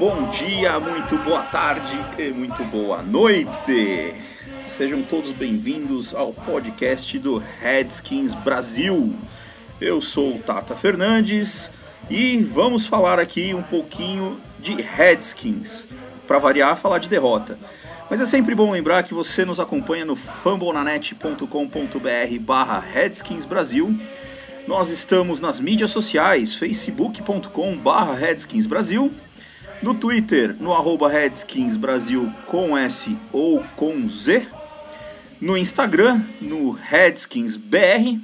bom dia, muito boa tarde e muito boa noite. Sejam todos bem-vindos ao podcast do Redskins Brasil. Eu sou o Tata Fernandes e vamos falar aqui um pouquinho de Redskins. Para variar, falar de derrota. Mas é sempre bom lembrar que você nos acompanha no fambonanet.com.br barra Redskins Brasil. Nós estamos nas mídias sociais, facebook.com barra Redskins Brasil, no Twitter, no arroba Redskins Brasil com S ou com Z, no Instagram, no Redskins BR,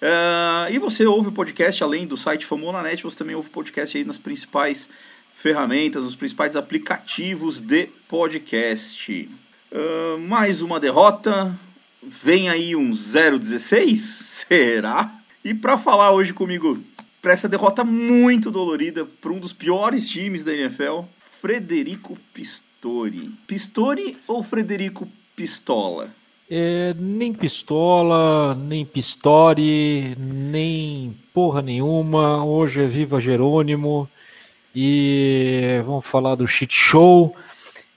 ah, e você ouve o podcast além do site Famonanet, você também ouve o podcast aí nas principais ferramentas, nos principais aplicativos de podcast. Ah, mais uma derrota, vem aí um 0-16? Será? E para falar hoje comigo para essa derrota muito dolorida para um dos piores times da NFL, Frederico Pistori. Pistori ou Frederico Pistola? É, nem pistola, nem pistore, nem porra nenhuma. Hoje é Viva Jerônimo e vamos falar do shit show.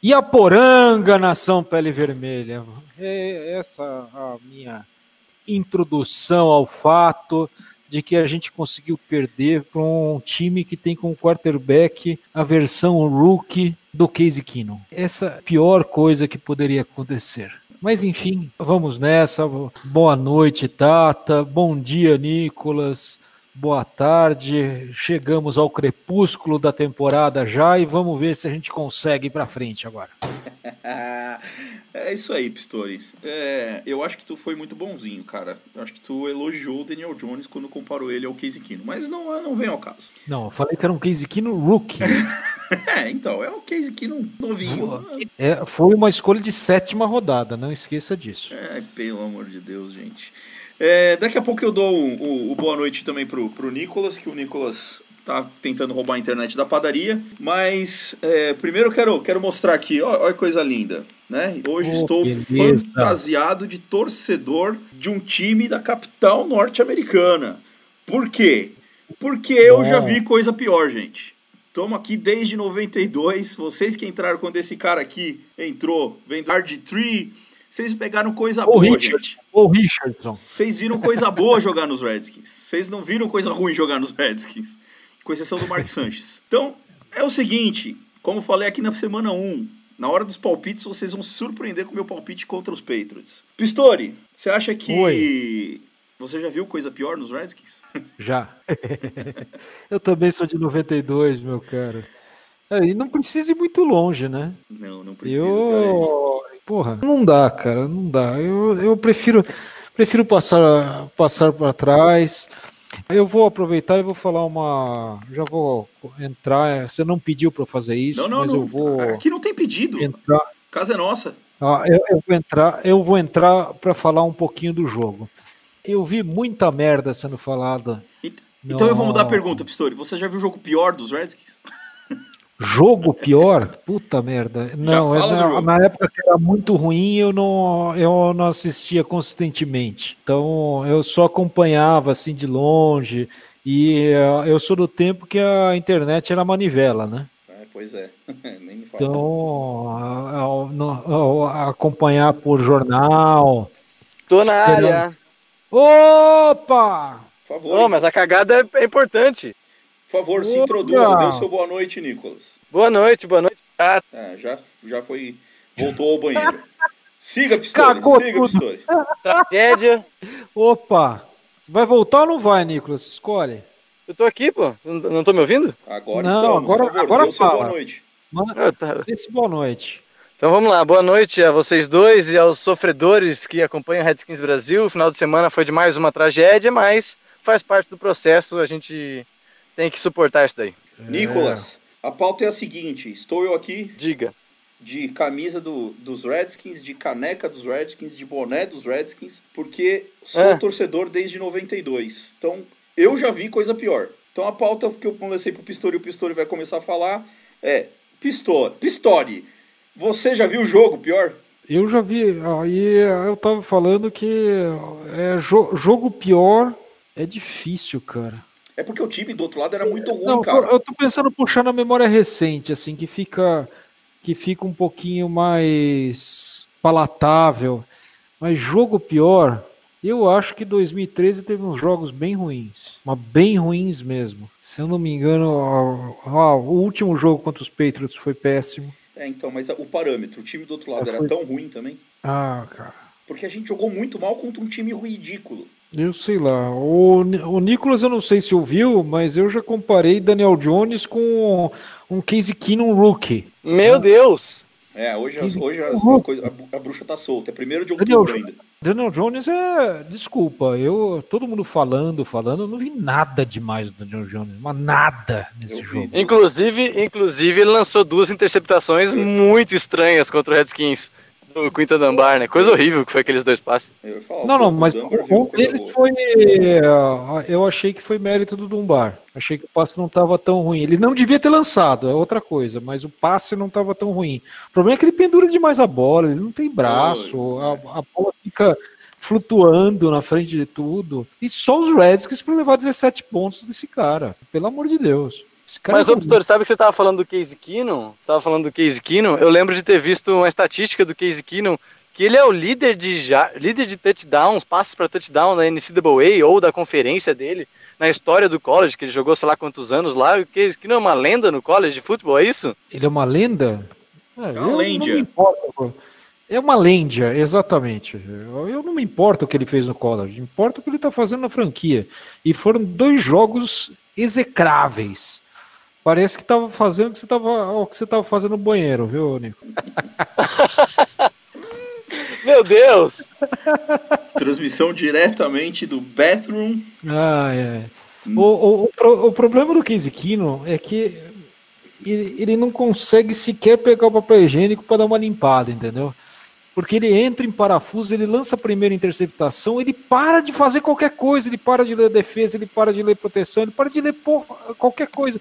E a poranga nação pele vermelha. É essa a minha introdução ao fato de que a gente conseguiu perder para um time que tem como quarterback a versão rookie do Casey Keenum. Essa é pior coisa que poderia acontecer. Mas enfim, vamos nessa. Boa noite, Tata. Bom dia, Nicolas. Boa tarde. Chegamos ao crepúsculo da temporada já e vamos ver se a gente consegue ir para frente agora. é isso aí, Pistori. É, eu acho que tu foi muito bonzinho, cara. Eu acho que tu elogiou o Daniel Jones quando comparou ele ao Casey Keenum, mas não, não vem ao caso. Não, eu falei que era um Casey Keenum rookie. É, então, é o Casey Keenum novinho. É, foi uma escolha de sétima rodada, não esqueça disso. É, pelo amor de Deus, gente. É, daqui a pouco eu dou o, o- o boa noite também pro, pro Nicolas, que o Nicolas tá tentando roubar a internet da padaria. Mas é, primeiro eu quero, quero mostrar aqui, olha que coisa linda. Né? Hoje Oh, estou beleza. fantasiado de torcedor de um time da capital norte-americana. Por quê? Porque eu já vi coisa pior, gente. Estamos aqui desde 92. Vocês que entraram quando esse cara aqui entrou, vendo RG3, vocês pegaram coisa Ou boa, Richard, gente. ou Richardson. Vocês viram coisa boa jogar nos Redskins. Vocês não viram coisa ruim jogar nos Redskins. Com exceção do Mark Sanchez. Então, é o seguinte. Como falei aqui na semana 1, na hora dos palpites, vocês vão se surpreender com o meu palpite contra os Patriots. Pistori, você acha que... Oi. Você já viu coisa pior nos Redskins? Já. eu também sou de 92, meu cara. É, e não precisa ir muito longe, né? Não, não precisa. Eu. Porra, não dá, cara, não dá. Eu, eu prefiro, prefiro passar, passar para trás. Eu vou aproveitar e vou falar uma. Já vou entrar. Você não pediu para fazer isso, Não, não, mas não. eu vou Aqui não tem pedido. entrar. Casa é nossa. Ah, eu, eu vou entrar, eu vou entrar para falar um pouquinho do jogo. Eu vi muita merda sendo falada. Então eu vou mudar a pergunta, Pistori. Você já viu o jogo pior dos Redskins? Jogo pior? Puta merda. Não, é na, na época que era muito ruim, eu não, eu não assistia consistentemente. Então eu só acompanhava assim de longe. E eh, eu sou do tempo que a internet era manivela, né? É, pois é. Nem me fala. Então, acompanhar por jornal. Tô na Esperando. área. Opa! Por favor, Ô, mas a cagada é importante. Por favor, se introduza. Dê o seu boa noite, Nicolas. Boa noite, boa noite. Ah, Ah, já, já foi. Voltou ao banheiro. Siga, Pistori. Cagou Siga, tudo. Pistori. tragédia. Opa! Você vai voltar ou não vai, Nicolas? Escolhe. Eu tô aqui, pô. Não, não tô me ouvindo? Agora Não, estamos. agora- por favor, agora dê o seu fala. boa noite. Manda Ah, tá. esse boa noite. Então vamos lá. Boa noite a vocês dois e aos sofredores que acompanham o Redskins Brasil. O final de semana foi de mais uma tragédia, mas faz parte do processo. A gente tem que suportar isso daí. Nicolas, a pauta é a seguinte: estou eu aqui Diga. de camisa do, dos Redskins, de caneca dos Redskins, de boné dos Redskins, porque sou É. torcedor desde 92. Então, eu já vi coisa pior. Então, a pauta que eu lancei pro Pistori e o Pistori vai começar a falar é: Pistori, Pistori, você já viu o jogo pior? Eu já vi, aí eu tava falando que é, jo- jogo pior é difícil, cara. É porque o time do outro lado era muito ruim, Não, cara. eu tô pensando em puxar na memória recente, assim, que fica que fica um pouquinho mais palatável. Mas jogo pior, eu acho que 2013 teve uns jogos bem ruins, mas bem ruins mesmo. Se eu não me engano, ó, ó, o último jogo contra os Patriots foi péssimo. É, então, mas o parâmetro, o time do outro lado É, era foi- tão ruim também. Ah, cara. Porque a gente jogou muito mal contra um time ridículo. Eu sei lá. O, o Nicolas, eu não sei se ouviu, mas eu já comparei Daniel Jones com um Casey Keenum rookie. Meu Deus! É, hoje, as- hoje as- a, coisa- a bruxa tá solta. É primeiro de Daniel outubro Jo- ainda. Daniel Jones é. Desculpa, eu. Todo mundo falando, falando, eu não vi nada demais do Daniel Jones, mas nada nesse Eu vi. jogo. Inclusive, inclusive, ele lançou duas interceptações muito estranhas contra o Redskins do Quinta Dunbar, né? Coisa horrível que foi aqueles dois passes. Falar, Não, não, mas um deles foi. eh, Eu achei que foi mérito do Dumbar. Achei que o passe não estava tão ruim. Ele não devia ter lançado, é outra coisa, mas o passe não estava tão ruim. O problema é que ele pendura demais a bola, ele não tem braço, a, a bola fica flutuando na frente de tudo. E só os Redskins para levar 17 pontos desse cara. Pelo amor de Deus. Mas, é ô, Pistori, sabe que você tava falando do Case Keenum? Você tava falando do Case Keenum? Eu lembro de ter visto uma estatística do Case Keenum que ele é o líder de, ja- líder de touchdowns, passes para touchdown da NCAA ou da conferência dele na história do college, que ele jogou sei lá quantos anos lá. O Case Keenum é uma lenda no college de futebol, é isso? Ele é uma lenda? É, uma lêndia. me importo. É uma lêndia, exatamente. Eu, eu não me importo o que ele fez no college, importa o que ele está fazendo na franquia. E foram dois jogos execráveis. Parece que estava fazendo o que você estava o que você tava fazendo no banheiro, viu, Nico? Meu Deus! Transmissão diretamente do bathroom. Ah, é. O, o, o, pro- o problema do Casey Keenum é que ele, ele não consegue sequer pegar o papel higiênico para dar uma limpada, entendeu? Porque ele entra em parafuso, ele lança a primeira interceptação, ele para de fazer qualquer coisa, ele para de ler defesa, ele para de ler proteção, ele para de ler porra, qualquer coisa.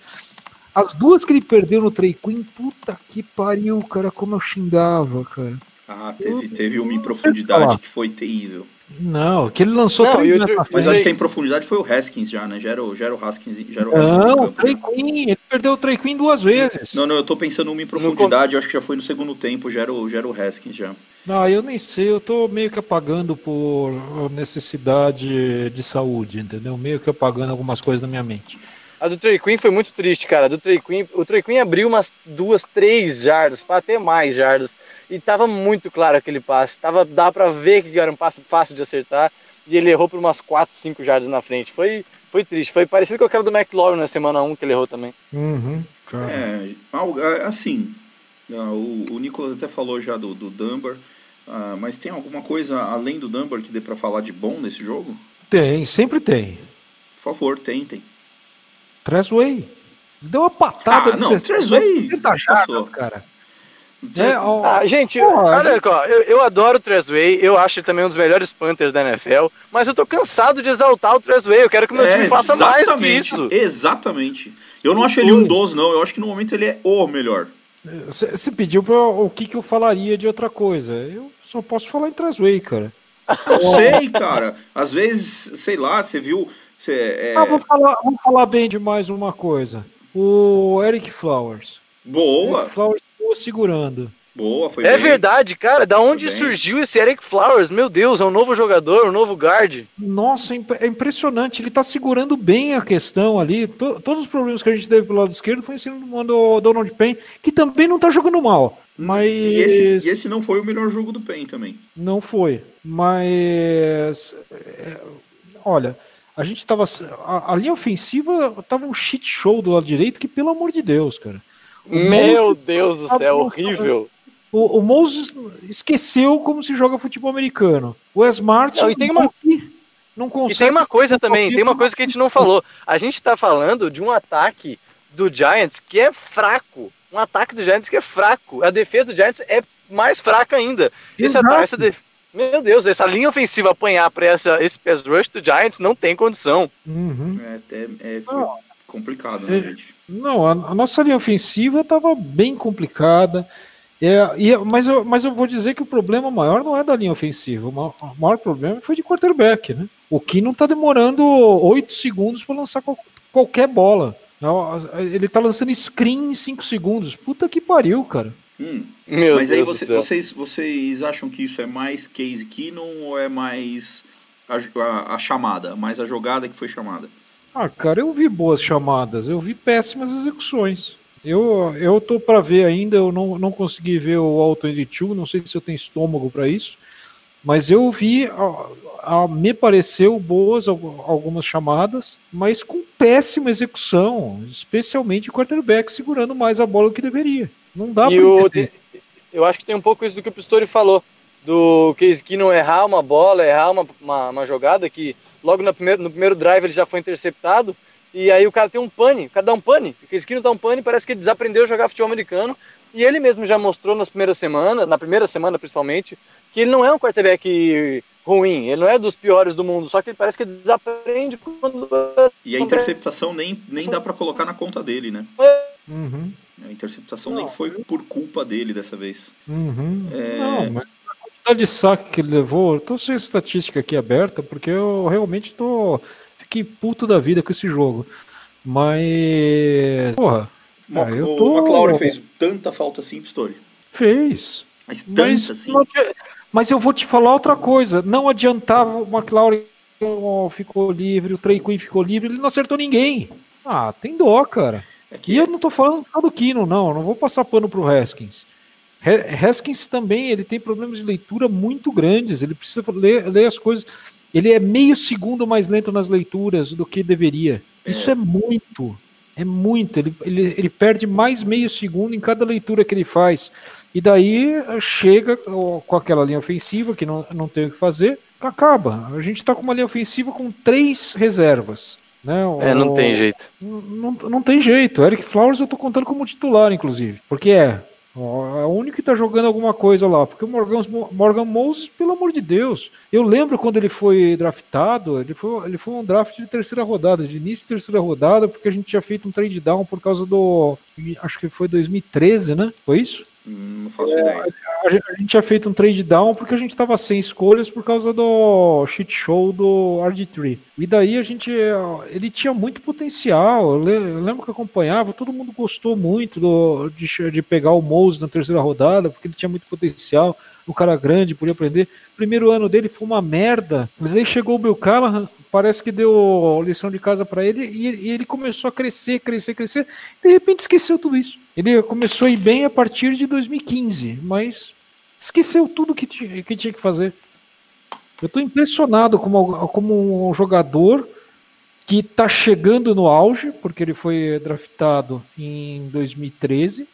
As duas que ele perdeu no Trey Queen, puta que pariu, cara, como eu xingava, cara. Ah, teve, teve uma em profundidade que foi terrível. Não, que ele lançou Não, três Mas acho que a em profundidade foi o Haskins já, né? Já era o, já era o Haskins, já era o Haskins Não, o Trey né? Queen, ele perdeu o Trey Queen duas vezes. Não, não, eu tô pensando uma em profundidade, eu acho que já foi no segundo tempo, já era o, já era o Haskins já. Não, eu nem sei, eu tô meio que apagando por necessidade de saúde, entendeu? Meio que apagando algumas coisas na minha mente. A do Trey Queen foi muito triste, cara. A do Trey Queen, o Trey Queen abriu umas duas, três jardas, para até mais jardas. E tava muito claro aquele passe. Tava, dá pra ver que era um passe fácil de acertar. E ele errou por umas 4, 5 jardas na frente. Foi, foi triste. Foi parecido com aquela do McLaurin na semana 1 que ele errou também. Uhum, cara. É, algo- é, assim, ah, o, o Nicolas até falou já do, do Dunbar, ah, mas tem alguma coisa além do Dunbar que dê pra falar de bom nesse jogo? Tem, sempre tem. Por favor, tentem. Trezway. Deu uma patada Ah, de não, 60 Trezway 60 jardas, passou. cara. É, ó, Ah, gente, Pô, a olha gente- só, eu, eu adoro o Trezway, eu acho ele também um dos melhores Panthers da NFL, mas eu tô cansado de exaltar o Trezway, eu quero que o meu É, time faça mais que exatamente, isso. Exatamente. Eu não acho ele um dos, não. Eu acho que no momento ele é o melhor. Você você pediu pra, o que, que eu falaria de outra coisa. Eu só posso falar em Trezway, cara. Eu sei, cara. Às vezes, sei lá, você viu. Você, é, Ah, vou falar, vou falar bem de mais uma coisa. O Eric Flowers. boa, Eric Flowers ficou segurando. boa, foi É bem. verdade, cara, da onde surgiu esse Eric Flowers? Meu Deus, é um novo jogador, um novo guard. Nossa, é é impressionante. Ele tá segurando bem a questão ali. To- todos os problemas que a gente teve pelo lado esquerdo foi em cima do Donald Payne, que também não tá jogando mal. Mas E esse, e esse não foi o melhor jogo do PEN também. não foi. Mas é, olha, a gente tava. A, a linha ofensiva tava um shit show do lado direito, que pelo amor de Deus, cara. Meu Deus do céu, bom, horrível. O, o Moses esqueceu como se joga futebol americano. O Smart Não, e tem uma- não E consegue. tem uma coisa também, tem uma coisa que a gente não falou. A gente tá falando de um ataque do Giants que é fraco. um ataque do Giants que é fraco. A defesa do Giants é mais fraca ainda. Esse Exato. ataque, essa def- Meu Deus, essa linha ofensiva apanhar pra essa, esse pass rush do Giants não tem condição. Uhum. É até é, foi complicado, né, É. gente? Não, a, a nossa linha ofensiva estava bem complicada. É, e, mas, eu, mas eu vou dizer que o problema maior não é da linha ofensiva. O maior, o maior problema foi de quarterback, né? O que não está demorando oito segundos para lançar qual- qualquer bola. Ele tá lançando screen em 5 segundos. Puta que pariu, cara. Hum. Meu Mas aí Deus você- do céu. vocês, vocês acham que isso é mais Case Keenum ou é mais a, a- a chamada, mais a jogada que foi chamada? Ah, cara, eu vi boas chamadas, eu vi péssimas execuções. Eu, eu tô para ver ainda, eu não, não consegui ver o Auto 82, não sei se eu tenho estômago para isso, mas eu vi, a, a- me pareceu boas al- algumas chamadas, mas com péssima execução, especialmente o quarterback segurando mais a bola do que deveria. Não dá E para o, eu acho que tem um pouco isso do que o Pistori falou. Do Case Keenum errar uma bola, errar uma, uma, uma jogada que logo no primeiro, no primeiro drive ele já foi interceptado. E aí o cara tem um pane, o cara dá um pane. O Case Keenum dá um pane, parece que ele desaprendeu a jogar futebol americano. E ele mesmo já mostrou nas primeiras semanas, na primeira semana principalmente, que ele não é um quarterback ruim, ele não é dos piores do mundo, só que ele parece que desaprende quando. E a interceptação nem, nem dá pra colocar na conta dele, né? Uhum, A interceptação Não. nem foi por culpa dele dessa vez. uhum. É. Não, mas a quantidade de saque que ele levou, eu tô sem estatística aqui aberta, porque eu realmente tô. Fiquei puto da vida com esse jogo. Mas. Porra, Mo- Ah, eu o tô- McLaurin fez tanta falta assim, Pistori. fez. Mas tanta Mas, assim. adi- mas eu vou te falar outra coisa. Não adiantava o McLaurin ficou livre, o Trey Quinn ficou livre, ele não acertou ninguém. Ah, tem dó, cara. É que E eu não tô falando só do Kino, não. Não vou passar pano pro Haskins. Ha- Haskins também, ele tem problemas de leitura muito grandes. Ele precisa ler, ler as coisas. Ele é meio segundo mais lento nas leituras do que deveria. Isso é, muito. É muito. Ele, ele, ele perde mais meio segundo em cada leitura que ele faz. E daí eh, chega com aquela linha ofensiva que não, não tem o que fazer. Acaba. A gente tá com uma linha ofensiva com três reservas. Né? É, não O- tem jeito. não, não tem jeito. Eric Flowers eu tô contando como titular, inclusive. Porque é. É o único que tá jogando alguma coisa lá. Porque o Morgan, Morgan Moses, pelo amor de Deus. Eu lembro quando ele foi draftado, ele foi, ele foi um draft de terceira rodada, de início de terceira rodada, porque a gente tinha feito um trade down por causa do. Acho que foi 2013, né? Foi isso? Não faço ideia. A gente, a gente tinha feito um trade down porque a gente tava sem escolhas por causa do shit show do RG3. E daí a gente. Ele tinha muito potencial. Eu le- eu lembro que acompanhava, todo mundo gostou muito do, de, de pegar o Mose na terceira rodada, porque ele tinha muito potencial. Um cara grande, podia aprender. Primeiro ano dele foi uma merda. Mas aí chegou o Bill Callahan, parece que deu lição de casa para ele e, ele- começou a crescer, crescer, crescer. De repente esqueceu tudo isso. Ele começou a ir bem a partir de 2015, mas esqueceu tudo que que, tinha que fazer. Eu estou impressionado como, como um jogador que está chegando no auge, porque ele foi draftado em 2013.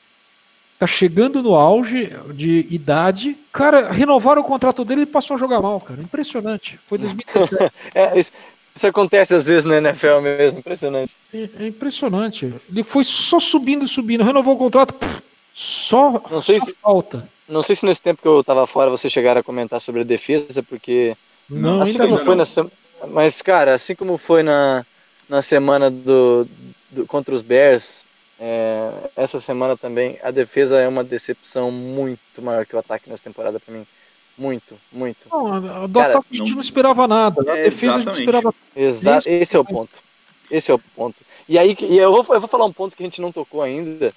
Tá chegando no auge de idade. Cara, renovaram o contrato dele e passou a jogar mal, cara. Impressionante. Foi 2017. É, isso, isso acontece às vezes na NFL mesmo, impressionante. É, é impressionante. Ele foi só subindo e subindo. Renovou o contrato. pff, só, Não sei só se- falta. Não sei se nesse tempo que eu tava fora vocês chegaram a comentar sobre a defesa, porque Não, assim como não. foi na semana. Mas, cara, assim como foi na, na semana do, do- contra os Bears, é, essa semana também, a defesa é uma decepção muito maior que o ataque nessa temporada pra mim. Muito, muito. Não, do Cara, ataque a gente não- não esperava nada. Da É, defesa a gente exatamente. esperava. Exato, Isso. esse é o ponto. Esse é o ponto. E aí, e eu vou, eu vou falar um ponto que a gente não tocou ainda.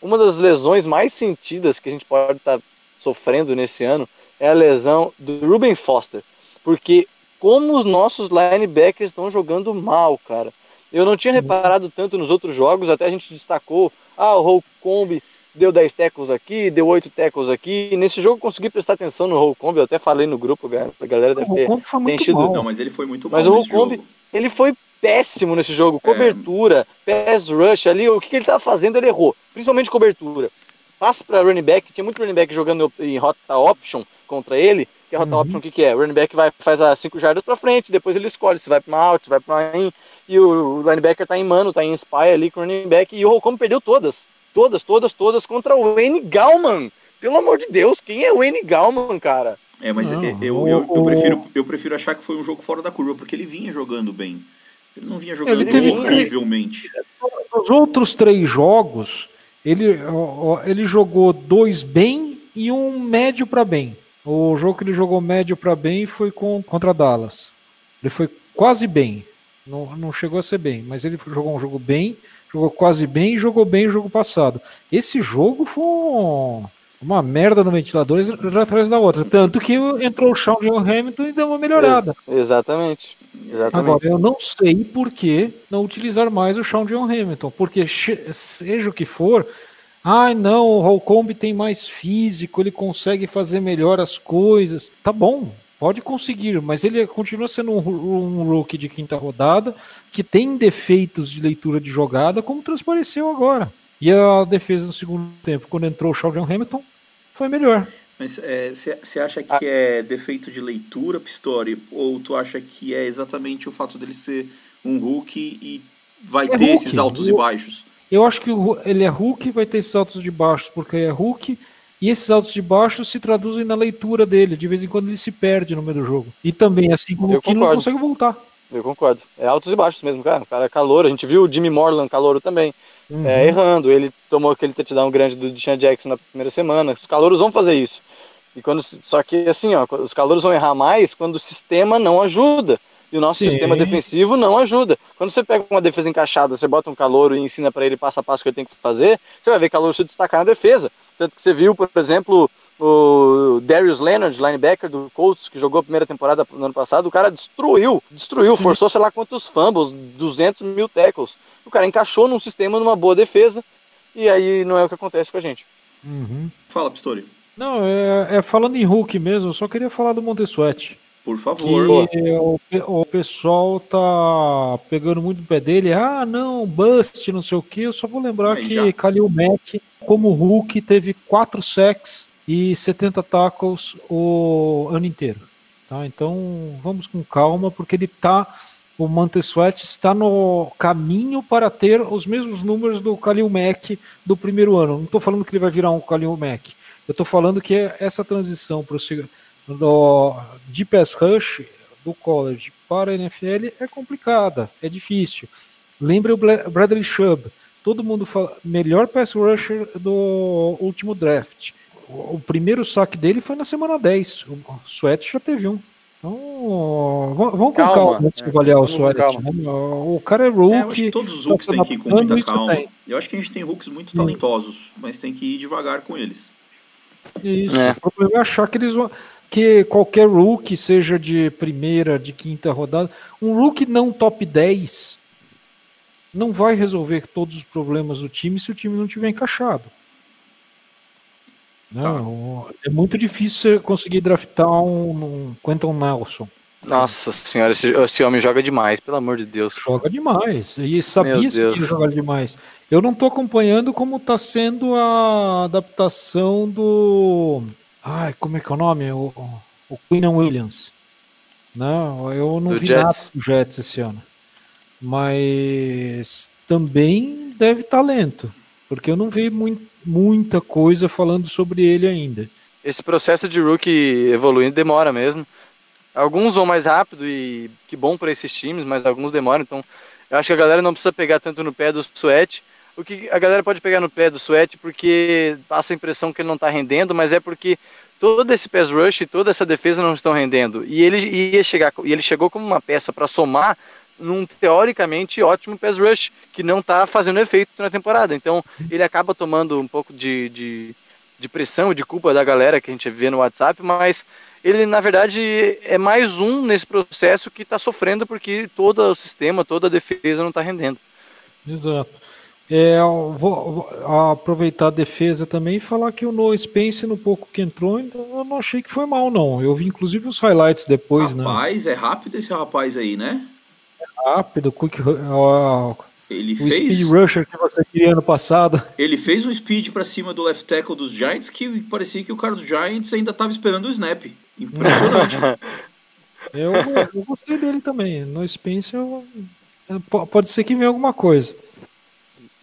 Uma das lesões mais sentidas que a gente pode estar sofrendo nesse ano é a lesão do Ruben Foster. Porque como os nossos linebackers estão jogando mal, cara. Eu não tinha reparado tanto nos outros jogos, até a gente destacou, ah, o Holcomb deu 10 tackles aqui, deu 8 tackles aqui. Nesse jogo eu consegui prestar atenção no Holcomb, eu até falei no grupo, a galera deve O ter muito enchido- mal. Não, mas ele foi muito Mas mal o nesse Holcomb- ele foi péssimo nesse jogo. Cobertura, pass rush ali, o que, que ele tava fazendo, ele errou. Principalmente cobertura. Passa para running back, tinha muito running back jogando em rota option contra ele. Que a rota Uhum. option, o que, que é? O running back vai, faz as 5 jardas para frente, depois ele escolhe se vai para uma out, se vai para uma in. E o linebacker tá em mano, tá em spy ali com o running back. E o Holcomb perdeu todas. todas, todas, todas contra o Wayne Gallman. Pelo amor de Deus, quem é o Wayne Gallman, cara? É, mas Não, eu, eu, o- eu, eu prefiro, eu prefiro achar que foi um jogo fora da curva, porque ele vinha jogando bem. Ele não vinha jogando Ele teve- horrivelmente. Nos outros três jogos, ele, ele jogou dois bem e um médio para bem. O jogo que ele jogou médio para bem foi com, contra Dallas. Ele foi quase bem. Não, não chegou a ser bem, mas ele jogou um jogo bem, jogou quase bem e jogou bem o jogo passado. Esse jogo foi um- uma merda no ventilador atrás da outra. Tanto que entrou o Sean John Hamilton e deu uma melhorada. Ex- exatamente. Exatamente. Agora, eu não sei por que não utilizar mais o Sean John Hamilton, porque seja o que for, ai não, o Holcomb tem mais físico, ele consegue fazer melhor as coisas. Tá bom, pode conseguir, mas ele continua sendo um, um rookie de quinta rodada, que tem defeitos de leitura de jogada, como transpareceu agora. E a defesa no segundo tempo, quando entrou o John Hamilton, foi melhor. Mas você acha que é defeito de leitura, Pistori? Ou tu acha que é exatamente o fato dele ser um Hulk e vai É ter Hulk. esses altos e O- baixos? Eu acho que ele é Hulk vai ter esses altos de baixos porque é Hulk. E esses altos de baixos se traduzem na leitura dele. De vez em quando ele se perde no meio do jogo. E também, assim como Kino não consegue voltar. Eu concordo. É altos e baixos mesmo, cara. O cara é calor. A gente viu o Jimmy Morland calouro também. Uhum. É, errando. Ele tomou aquele touchdown grande do Deshaun Jackson na primeira semana. Os calouros vão fazer isso. E quando, só que assim, ó, os calouros vão errar mais quando o sistema não ajuda. E o nosso Sim. sistema defensivo não ajuda. Quando você pega uma defesa encaixada, você bota um calouro e ensina para ele passo a passo o que ele tem que fazer, você vai ver calouro se destacar na defesa. Tanto que você viu, por exemplo, o Darius Leonard, linebacker do Colts, que jogou a primeira temporada no ano passado, o cara destruiu, destruiu, forçou sei lá quantos fumbles, 200 mil tackles. O cara encaixou num sistema, numa boa defesa, e aí não é o que acontece com a gente. Uhum. Fala, Pistori. Não, é, é falando em Hulk mesmo, eu só queria falar do Montesuete. Por Que favor. o, o pessoal tá pegando muito no pé dele. Ah, não, bust, não sei o que. Eu só vou lembrar Aí que já. Khalil Mack, como Hulk, teve 4 sacks e 70 tackles o ano inteiro. Tá? Então vamos com calma, porque ele tá. O Montesuete está no caminho para ter os mesmos números do Khalil Mack do primeiro ano. Não estou falando que ele vai virar um Khalil Mack. Eu estou falando que essa transição pro, seg- do, de pass rush do college para a NFL é complicada, é difícil. Lembre o Bradley Chubb. Todo mundo fala melhor pass rusher do último draft. O, o primeiro saque dele foi na semana 10. O Sweat já teve um. Então, va- vamos com Calma, calma antes de é, avaliar o vamos com Sweat. calma. né? O cara é É, eu acho rookie. que todos os tá Hulks se têm que ir com muita calma. tem. Eu acho que a gente tem Hulks muito talentosos, mas tem que ir devagar com eles. Isso. É. O problema é achar que eles vão. Que qualquer rookie, seja de primeira, de quinta rodada, um rookie não top 10 não vai resolver todos os problemas do time se o time não tiver encaixado. Não, É muito difícil você conseguir draftar um, um Quentin Nelson. Nossa senhora, esse, esse homem joga demais, pelo amor de Deus. Joga demais. E sabia que ele jogava demais. Eu não tô acompanhando como tá sendo a adaptação do. Ai, como é que é o nome? O, o Queen Williams. Não, eu não Do vi Jets. nada do Jets esse ano. Mas também deve estar lento. Porque eu não vi mui- muita coisa falando sobre ele ainda. Esse processo de rookie evoluindo demora mesmo. Alguns vão mais rápido e que bom para esses times, mas alguns demoram. Então, eu acho que a galera não precisa pegar tanto no pé do Sweat. O que a galera pode pegar no pé do Sweat porque passa a impressão que ele não está rendendo, mas é porque todo esse pass rush e toda essa defesa não estão rendendo. E ele ia chegar, e ele chegou como uma peça para somar num teoricamente ótimo pass rush que não está fazendo efeito na temporada. Então, ele acaba tomando um pouco de, de, de pressão e de culpa da galera que a gente vê no WhatsApp, mas ele na verdade é mais um nesse processo que está sofrendo porque todo o sistema, toda a defesa não está rendendo. Exato. É, vou, aproveitar a defesa também e falar que o Noah Spence, no pouco que entrou, eu não achei que foi mal, não. Eu vi inclusive os highlights depois, né? rapaz, é rápido esse rapaz aí, né? Rápido, quick, ó, Ele o fez, speed rusher que você queria ano passado. ele fez um speed pra cima do left tackle dos Giants que parecia que o cara dos Giants ainda tava esperando o snap. Impressionante. Eu, eu gostei dele também. No Spence, eu- é, po- pode ser que venha alguma coisa.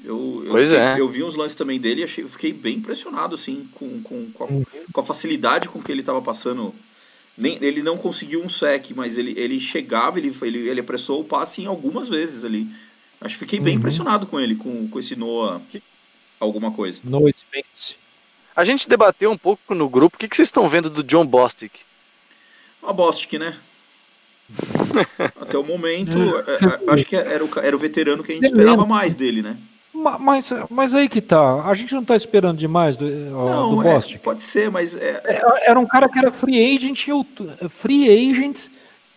Eu, eu, Pois fiquei- é. eu vi uns lances também dele e achei, fiquei bem impressionado, assim, com, com, com, a, com a facilidade com que ele estava passando. Nem, ele não conseguiu um sec, mas ele, ele chegava, ele, ele, ele apressou o passe em algumas vezes ali. Acho que fiquei bem impressionado com ele, com, com esse Noah Que- alguma coisa. No Spence. A gente debateu um pouco no grupo. O que, que vocês estão vendo do John Bostic? Uma Bostic, né? Até o momento, é, é, acho que era o, era o veterano que a gente esperava mais dele, né? Ma- Mas, mas aí que tá. A gente não tá esperando demais do, do Não, é, Bostic. pode ser, mas é, é- Era um cara que era free agent em outubro, free agent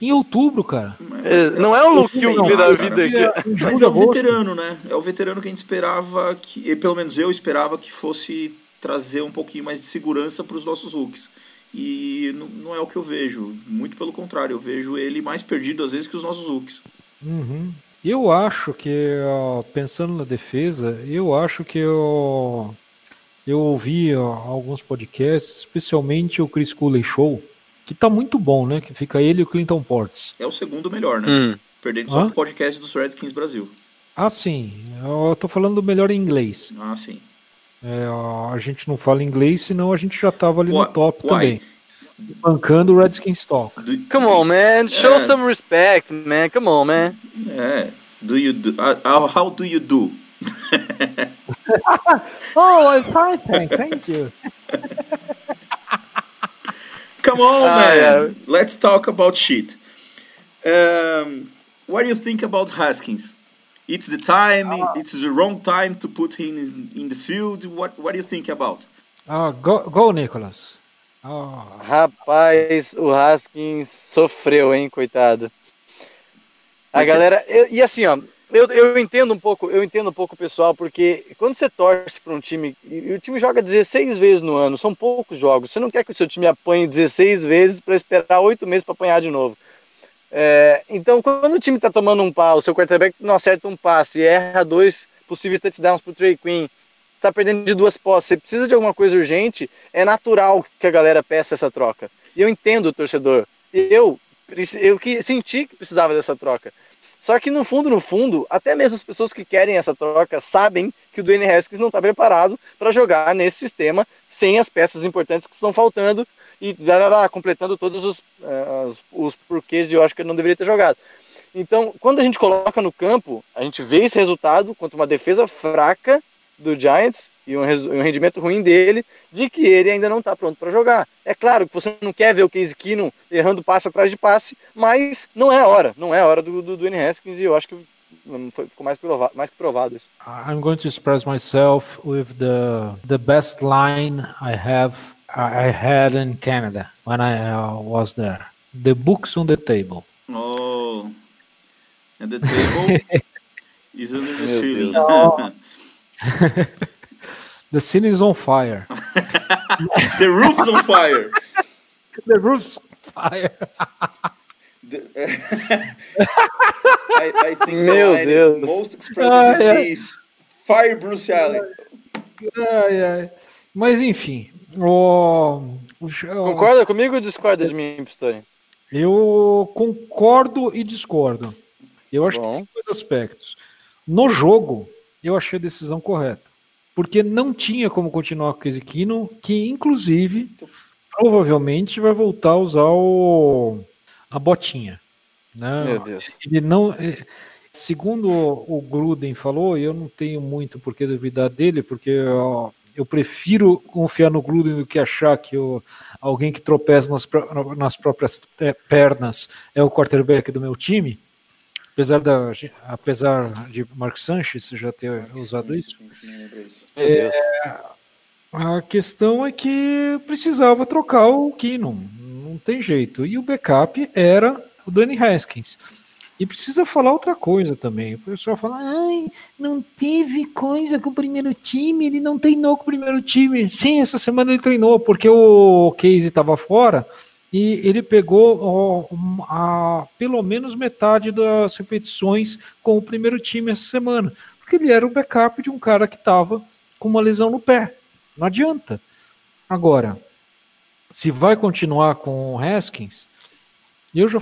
em outubro, cara. É, não é o Luke lá, da cara. vida aqui. Mas é o veterano, né? É o veterano que a gente esperava que, e pelo menos eu esperava que fosse trazer um pouquinho mais de segurança para os nossos hooks. E não, não é o que eu vejo. Muito pelo contrário, eu vejo ele mais perdido às vezes que os nossos hooks. Uhum. Eu acho que, ó, pensando na defesa, eu acho que eu, eu ouvi ó, alguns podcasts, especialmente o Chris Cooley Show, que tá muito bom, né? Que fica ele e o Clinton Portes. É o segundo melhor, né? Hum. Perdendo só Hã? pro podcast dos Redskins Brasil. Ah, sim. Eu tô falando do melhor em inglês. Ah, sim. É, a gente não fala inglês, senão a gente já tava ali Uai- no top uai. também. Bancando o Redskins Talk. Do, Come on, man. Show É. some respect, man. Come on, man. é. Do you do, uh, how, how do you do? Oh, I'm fine, thanks. Thank you. Come on, Ah, man. yeah. Let's talk about shit. Um, what do you think about Haskins? It's the time. It's the wrong time to put him in, in the field. What What do you think about? Ah, go, go, Nicholas. Ah, Rapaz, o Haskins sofreu, hein, coitado. A Mas você- galera. eu- e assim, ó, eu, eu entendo um pouco, eu entendo um pouco o pessoal, porque quando você torce para um time, e o time joga 16 vezes no ano, são poucos jogos. Você não quer que o seu time apanhe 16 vezes para esperar 8 meses para apanhar de novo. É, então, quando o time tá tomando um pau, o seu quarterback não acerta um passe e erra dois possíveis touchdowns pro Trey Queen, está perdendo de duas posses, você precisa de alguma coisa urgente, é natural que a galera peça essa troca. E eu entendo o torcedor. Eu, eu que senti que precisava dessa troca. Só que no fundo, no fundo, até mesmo as pessoas que querem essa troca sabem que o Dwayne Haskins não está preparado para jogar nesse sistema sem as peças importantes que estão faltando e lá, lá, completando todos os, eh, os, os porquês de eu acho que ele não deveria ter jogado. Então, quando a gente coloca no campo, a gente vê esse resultado contra uma defesa fraca do Giants e um, um rendimento ruim dele, de que ele ainda não está pronto para jogar. É claro que você não quer ver o Case Keenum errando passe atrás de passe, mas não é a hora, não é a hora do, do Dwayne Haskins e eu acho que hum, foi- ficou mais, prova mais que provado isso. I'm going to express myself with the the best line I have I had in Canada when I uh, was there. The books on the table. Oh, and the table is under the ceiling. The scene is on fire. the roof's on fire. the roof's on fire. The- I, I think the Meu line Deus. most expressive Ah, this é. is Fire Bruce Allen. Ai, ai. Mas enfim, o, Concorda comigo ou discorda de mim, Pistori? eu concordo e discordo. Eu acho que Bom. tem dois aspectos. No jogo, eu achei a decisão correta. Porque não tinha como continuar com o Keenum, que inclusive provavelmente vai voltar a usar o, a botinha. Né? Meu Deus. Ele não. é, Segundo o Gruden falou, eu não tenho muito por que duvidar dele, porque ó, eu prefiro confiar no Gruden do que achar que o, alguém que tropeça nas, nas próprias é, pernas é o quarterback do meu time. Apesar, da, apesar de Mark Sanchez já ter usado isso. Meu Deus. A questão é que precisava trocar o Keenum, não tem jeito. E o backup era o Danny Haskins. E precisa falar outra coisa também. O pessoal fala, ai, não teve coisa com o primeiro time, ele não treinou com o primeiro time. Sim, essa semana ele treinou, porque o Casey estava fora e ele pegou ó, a, pelo menos metade das repetições com o primeiro time essa semana. Porque ele era o backup de um cara que estava com uma lesão no pé. Não adianta. Agora, se vai continuar com o Haskins, eu já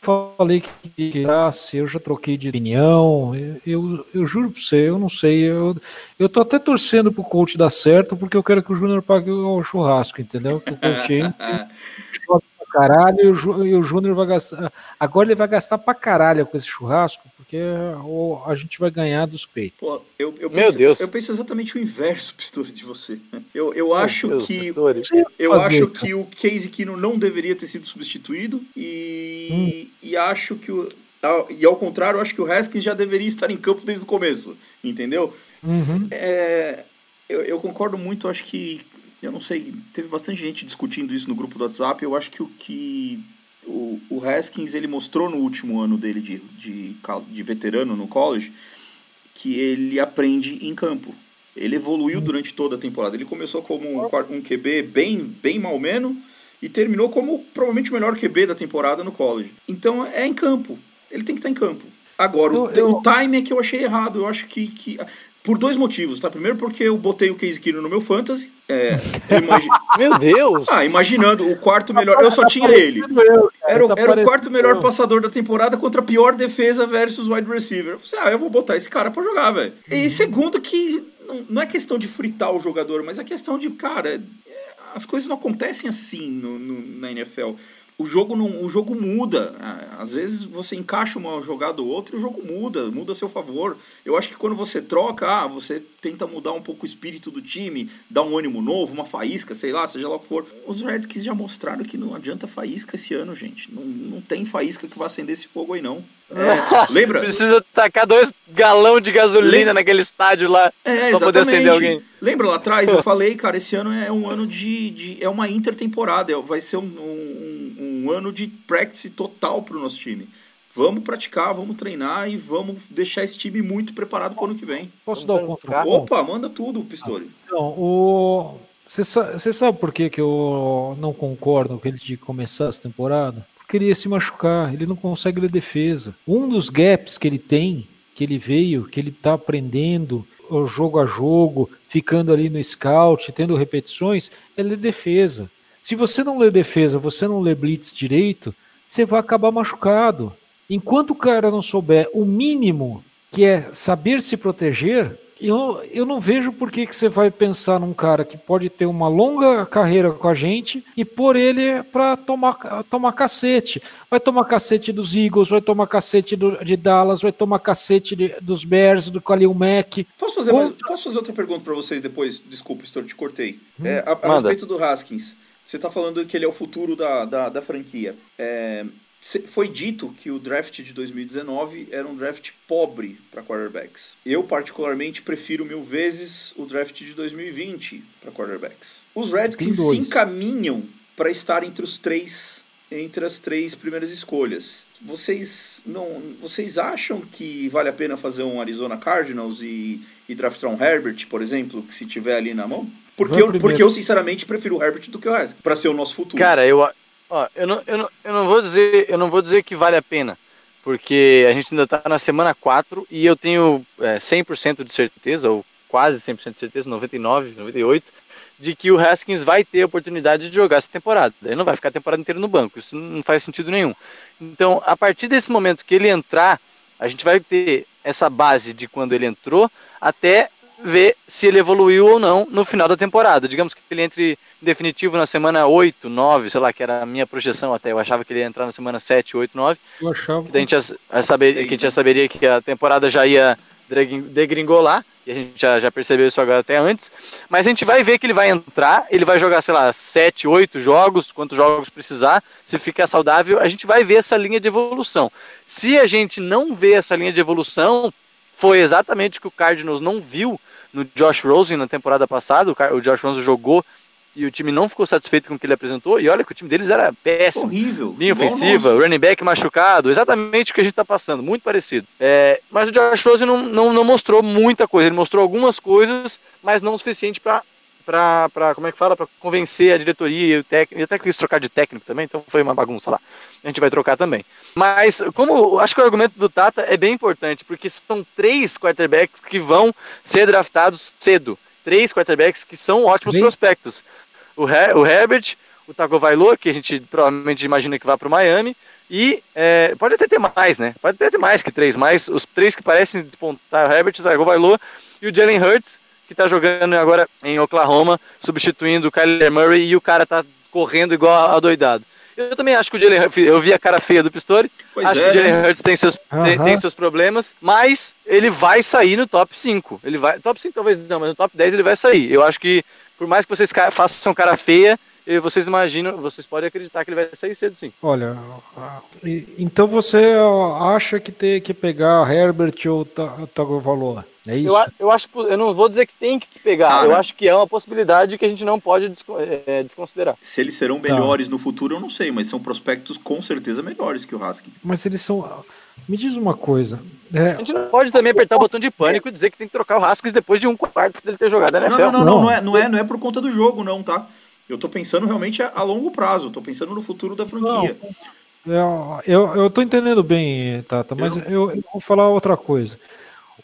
falei que, ah, eu já troquei de opinião. Eu, eu, eu juro pra você, eu não sei. Eu, eu tô até torcendo pro coach dar certo, porque eu quero que o Júnior pague o churrasco, entendeu? Que o coach entre, caralho e o, e o Júnior vai gastar. Agora ele vai gastar pra caralho com esse churrasco, porque a gente vai ganhar dos peitos. Pô, eu, eu Meu penso, Deus. Eu penso exatamente o inverso, Pistori, de você. Eu, eu acho Deus, que. Pistori. Eu Fazer, acho cara. que o Casey Kino não deveria ter sido substituído e, e acho que o. ao- E ao contrário, eu acho que o Haskins já deveria estar em campo desde o começo, entendeu? Uhum. É, eu, eu concordo muito, acho que. Eu não sei, teve bastante gente discutindo isso no grupo do WhatsApp. Eu acho que o que o, o Haskins ele mostrou no último ano dele de, de, de veterano no college que ele aprende em campo. Ele evoluiu durante toda a temporada. Ele começou como um, um QB bem, bem malmeno e terminou como provavelmente o melhor QB da temporada no college. Então é em campo. Ele tem que estar em campo. Agora, o, Eu- te- eu- o time é que eu achei errado. Eu acho que, que. Por dois motivos, tá? Primeiro porque eu botei o Case Keenum no meu fantasy. É, imagi- Meu Deus! Ah, imaginando o quarto melhor. Eu só tinha ele. Era, o- Tá era o quarto melhor passador da temporada contra a pior defesa versus wide receiver. Eu falei, ah, eu vou botar esse cara pra jogar, velho. E segundo que não, não é questão de fritar o jogador, mas é questão de, cara, é, as coisas não acontecem assim no, no- na NFL. O jogo, não, o jogo muda. Ah, Às vezes você encaixa uma jogada ou outra e o jogo muda, muda a seu favor. Eu acho que quando você troca, ah, você tenta mudar um pouco o espírito do time, dar um ânimo novo, uma faísca, sei lá, seja lá o que for. Os Redskins já mostraram que não adianta faísca esse ano, gente. Não, não tem faísca que vai acender esse fogo aí, não. É, lembra? Precisa tacar dois galão de gasolina naquele estádio lá É, pra poder acender alguém. Lembra lá atrás? Eu falei, cara, esse ano é um ano de. de é uma intertemporada. é- Vai ser um, um, um ano de practice total pro nosso time. Vamos praticar, vamos treinar e vamos deixar esse time muito preparado pro ano que vem. Posso dar o contra Opa, manda tudo, Pistori. Então, o... Você sa- você sabe por que, que eu não concordo com ele de começar essa temporada? Porque ele ia se machucar, ele não consegue ler defesa. Um dos gaps que ele tem, que ele veio, que ele tá aprendendo o jogo a jogo, ficando ali no scout, tendo repetições, é ler defesa. Se você não lê defesa, você não lê blitz direito, você vai acabar machucado. Enquanto o cara não souber o mínimo, que é saber se proteger, eu, eu não vejo por que, que você vai pensar num cara que pode ter uma longa carreira com a gente e pôr ele para tomar, tomar cacete. Vai tomar cacete dos Eagles, vai tomar cacete do- de Dallas, vai tomar cacete de- dos Bears, do Khalil Mack. Posso fazer, Bom- mais- posso fazer outra pergunta pra vocês depois? Desculpa, Pistori, te cortei. É, a, a respeito do Haskins. Você tá falando que ele é o futuro da, da, da franquia. É, foi dito que o draft de 2019 era um draft pobre para quarterbacks. Eu, particularmente, prefiro mil vezes o draft de 2020 para quarterbacks. Os Redskins se encaminham para estar entre os três entre as três primeiras escolhas. Vocês não, vocês acham que vale a pena fazer um Arizona Cardinals e, e draftar um Herbert, por exemplo, que se tiver ali na mão? Porque eu, porque eu sinceramente prefiro o Herbert do que o Haskins para ser o nosso futuro. Cara, eu, ó, eu, não, eu, não, eu, não vou dizer, eu não vou dizer que vale a pena, porque a gente ainda tá na semana 4 e eu tenho é, 100% de certeza, ou quase 100% de certeza, 99, 98, de que o Haskins vai ter a oportunidade de jogar essa temporada. Ele não vai ficar a temporada inteira no banco, isso não faz sentido nenhum. Então, a partir desse momento que ele entrar, a gente vai ter essa base de quando ele entrou até ver se ele evoluiu ou não no final da temporada. Digamos que ele entre definitivo na semana 8, 9, sei lá, que era a minha projeção até. Eu achava que ele ia entrar na semana 7, 8, 9. Eu achava Que a gente já, já saber, Seis, que a gente né? já saberia que a temporada já ia degringolar. E a gente já, já percebeu isso agora até antes. Mas a gente vai ver que ele vai entrar, ele vai jogar, sei lá, 7, 8 jogos, quantos jogos precisar. Se ficar saudável, a gente vai ver essa linha de evolução. Se a gente não vê essa linha de evolução, foi exatamente o que o Cardinals não viu no Josh Rosen na temporada passada. O, Josh Rosen jogou e o time não ficou satisfeito com o que ele apresentou. E olha que o time deles era péssimo. horrível. Linha ofensiva, running back machucado, exatamente o que a gente tá passando, muito parecido. É, mas o Josh Rosen não, não, não mostrou muita coisa, ele mostrou algumas coisas, mas não o suficiente para para como é que fala para convencer a diretoria e o técnico, e até quis trocar de técnico também, então foi uma bagunça lá. A gente vai trocar também. Mas como acho que o argumento do Tata é bem importante, porque são três quarterbacks que vão ser draftados cedo. Três quarterbacks que são ótimos Bem- prospectos. O, Her o Herbert, o Tagovailoa, que a gente provavelmente imagina que vá para o Miami, E é, pode até ter mais, né? Pode até ter mais que três, mas os três que parecem despontar, o Herbert, o Tagovailoa e o Jalen Hurts, que tá jogando agora em Oklahoma, substituindo o Kyler Murray e o cara tá correndo igual a doidado. Eu também acho que o Jalen Hurts, eu vi a cara feia do Pistori, Pois acho é, que o Jalen né? Hurts tem seus, tem, Aham. tem seus problemas, mas ele vai sair no top 5. Ele vai, top 5 talvez não, mas no top 10 ele vai sair. Eu acho que, por mais que vocês façam cara feia, vocês imaginam, vocês podem acreditar que ele vai sair cedo sim. Olha, então você acha que tem que pegar Herbert ou Ta- Tagovailoa? É isso? Eu, eu acho, eu não vou dizer que tem que pegar, Cara. eu acho que é uma possibilidade que a gente não pode desco- eh, desconsiderar. Se eles serão Tá. melhores no futuro, eu não sei, mas são prospectos com certeza melhores que o Haskins. Mas eles são. Me diz uma coisa. é, A gente não pode também apertar o botão de pânico e dizer que tem que trocar o Haskins depois de um quarto dele ter jogado na Não, não, não, não, Não. não é, não, é, não é por conta do jogo, não, tá? Eu tô pensando realmente a, a longo prazo, tô pensando no futuro da franquia. É, Eu, eu tô entendendo bem, Tata, mas eu, eu vou falar outra coisa.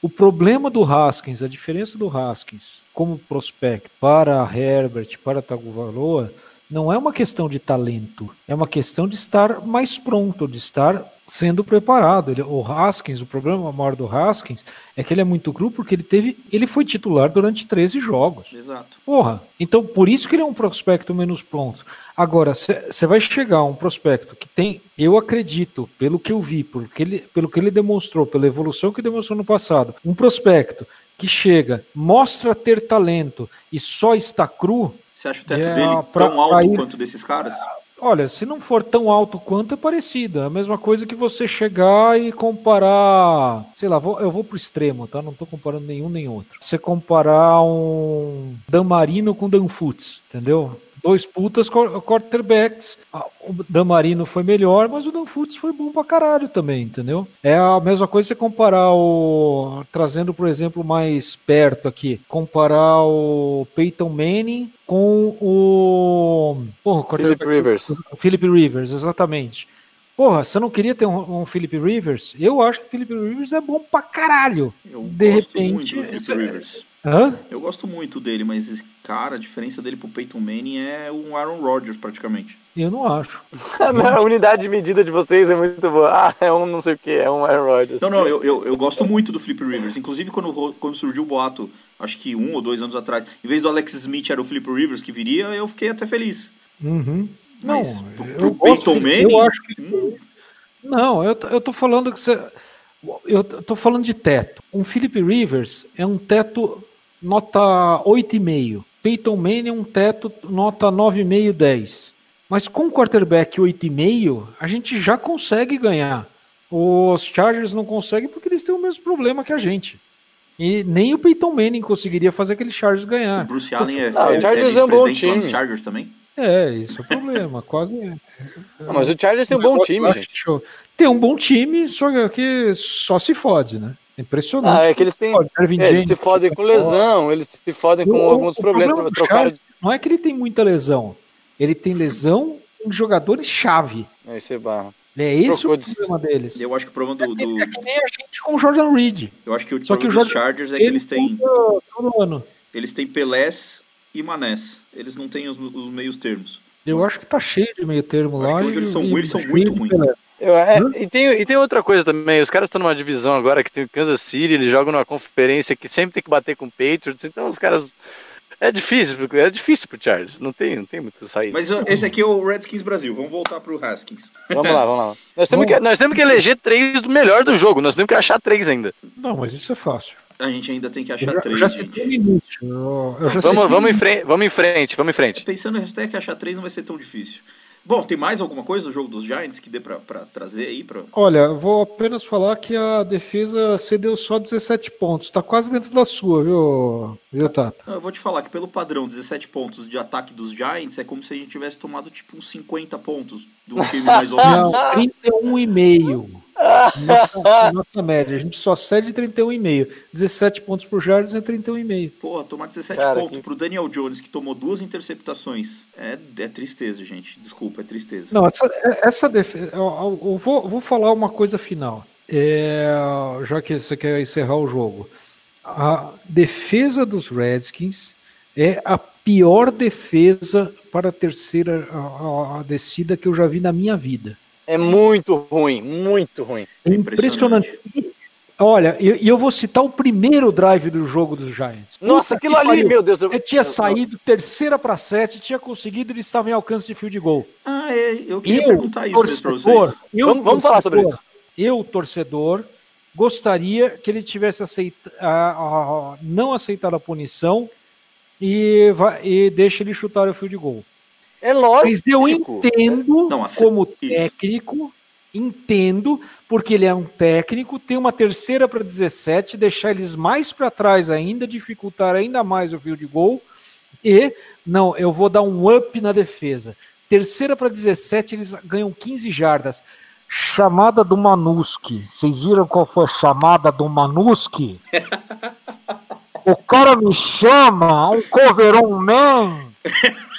O problema do Haskins, a diferença do Haskins como prospect para Herbert, para Tagovailoa, não é uma questão de talento, é uma questão de estar mais pronto, de estar sendo preparado. Ele, o Haskins, o problema maior do Haskins é que ele é muito cru porque ele teve, ele foi titular durante 13 jogos. Exato. Porra, então por isso que ele é um prospecto menos pronto. Agora, você vai chegar a um prospecto que tem, eu acredito, pelo que eu vi, porque ele, pelo que ele demonstrou, pela evolução que demonstrou no passado, um prospecto que chega, mostra ter talento e só está cru, Você acha o teto É, dele pra- tão alto ir- quanto desses caras? olha, se não for tão alto quanto, é parecido. É a mesma coisa que você chegar e comparar, sei lá, vou- eu vou pro extremo, tá? Não tô comparando nenhum nem outro. Você comparar um Dan Marino com Dan Futs, entendeu? Dois putas quar- quarterbacks. O Dan Marino foi melhor, mas o Dan Futs foi bom pra caralho também, entendeu? É a mesma coisa você comparar o. Trazendo, por exemplo, mais perto aqui. Comparar o Peyton Manning com o. Porra, o Philip Rivers. o Philip Rivers, exatamente. Porra, você não queria ter um, um Philip Rivers? Eu acho que o Philip Rivers é bom pra caralho. Eu De gosto repente, muito do Philip esse- Rivers. Hã? Eu gosto muito dele, mas, cara, a diferença dele pro Peyton Manning é um Aaron Rodgers, praticamente. Eu não acho. A unidade de medida de vocês é muito boa. Ah, é um não sei o que, é um Aaron Rodgers. Não, não, eu, eu, eu gosto muito do Flip Rivers. Inclusive, quando, quando surgiu o boato, acho que um ou dois anos atrás, em vez do Alex Smith era o Flip Rivers que viria, eu fiquei até feliz. Uhum. Não, Mas pro, eu pro gosto Peyton Manning, Eu acho que hum, Não, eu, tô- eu tô falando que você. Eu tô falando de teto. Um Philip Rivers é um teto nota 8,5. Peyton Manning é um teto nota 9,5, 10. Mas com quarterback 8,5, a gente já consegue ganhar. Os Chargers não conseguem porque eles têm o mesmo problema que a gente. E nem o Peyton Manning conseguiria fazer aquele Chargers o ganhar. Bruce Allen é, Não, o é, é Chargers é um bom time. Chargers também. É, isso é o problema. Quase. Não, mas o Chargers tem um bom time, gente. Show. Tem um bom time, só que só se fode, né? Impressionante. Ah, é que eles têm. Pô, é, eles se fodem com lesão, eles se fodem com O- alguns o problemas. problema. Chargers Não é que ele tem muita lesão. Ele tem lesão em jogadores-chave. Aí você barra. É esse o de- problema deles. Eu acho que o problema do. do- É que nem a gente com o Jordan Reed. eu acho que o Só que problema o dos Chargers é que eles têm. todo, todo ano. Eles têm Pelés e Manés. Eles não têm os, os meios termos. Eu acho que tá cheio de meio termo Acho lá. que onde e- eles são e- ruins, eles são muito ruins. Eu, é, e, tem, e tem outra coisa também, os caras estão numa divisão agora que tem o Kansas City, eles jogam numa conferência que sempre tem que bater com o Patriots, então os caras. É difícil, porque é difícil pro Chargers, não tem, não tem muito saída. Mas esse aqui é o Redskins Brasil. Vamos voltar pro Haskins. Vamos lá, vamos lá. Nós temos, que, nós temos que eleger três do melhor do jogo, nós temos que achar três ainda. Não, mas isso é fácil. A gente ainda tem que Eu achar já, três, já início. Eu, eu já Vamos, citei vamos, em frente, vamos em frente, vamos em frente. Pensando até que achar três não vai ser tão difícil. Bom, tem mais alguma coisa do jogo dos Giants que dê pra, pra trazer aí? Pra... Olha, vou apenas falar que a defesa cedeu só 17 pontos. Tá quase dentro da sua, viu, viu Tata? Eu vou te falar que pelo padrão 17 pontos de ataque dos Giants é como se a gente tivesse tomado tipo uns 50 pontos de um time mais ou menos. Não, 31,5. Nossa, nossa média. A gente só cede 31,5. 17 pontos por jardas é 31,5. Porra, tomar 17 Cara, pontos que- pro Daniel Jones, que tomou duas interceptações, é, é tristeza, gente. Desculpa, é tristeza. Não, essa, essa defesa. Eu, eu- eu vou, vou falar uma coisa final. É, já que você quer encerrar o jogo. A defesa dos Redskins é a pior defesa para a terceira a, a- a descida que eu já vi na minha vida. É muito ruim, muito ruim. É impressionante. Olha, e eu, eu, vou citar o primeiro drive do jogo dos Giants. Nossa, aquilo ali, pariu. meu Deus. Eu... Ele tinha saído terceira para sete, tinha conseguido, eles estavam em alcance de field goal. Ah, é, eu queria eu, perguntar isso torcedor, pra vocês. Eu, vamos, vamos falar sobre isso. Eu, torcedor, gostaria que ele tivesse aceita, não aceitado a punição e, e deixa ele chutar o field goal. É lógico. Mas eu entendo não, como técnico entendo, porque ele é um técnico, tem uma terceira para 17, deixar eles mais para trás ainda, dificultar ainda mais o field goal. E, não, eu vou dar um up na defesa. Terceira para 17, eles ganham 15 jardas. Chamada do Manuski. Vocês viram qual foi a chamada do Manuski? o cara me chama, um coveron man.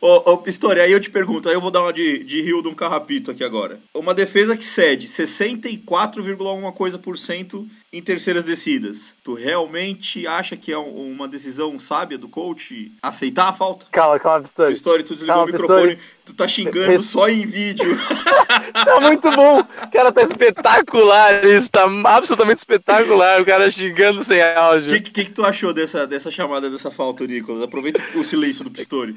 Ô, ô Pistori, aí eu te pergunto, aí eu vou dar uma de, de Rio de um carrapito aqui agora. Uma defesa que cede 64,1 coisa por cento em terceiras descidas. Tu realmente acha que é uma decisão sábia do coach aceitar a falta? Calma, calma, Pistori. Pistori, tu desligou calma, o microfone, Pistori. tu tá xingando só em vídeo. tá muito bom. O cara tá espetacular, isso tá absolutamente espetacular. O cara xingando sem áudio. O que, que, que, tu achou dessa, dessa chamada, dessa falta, Nicolas? Aproveita o silêncio do Pistori.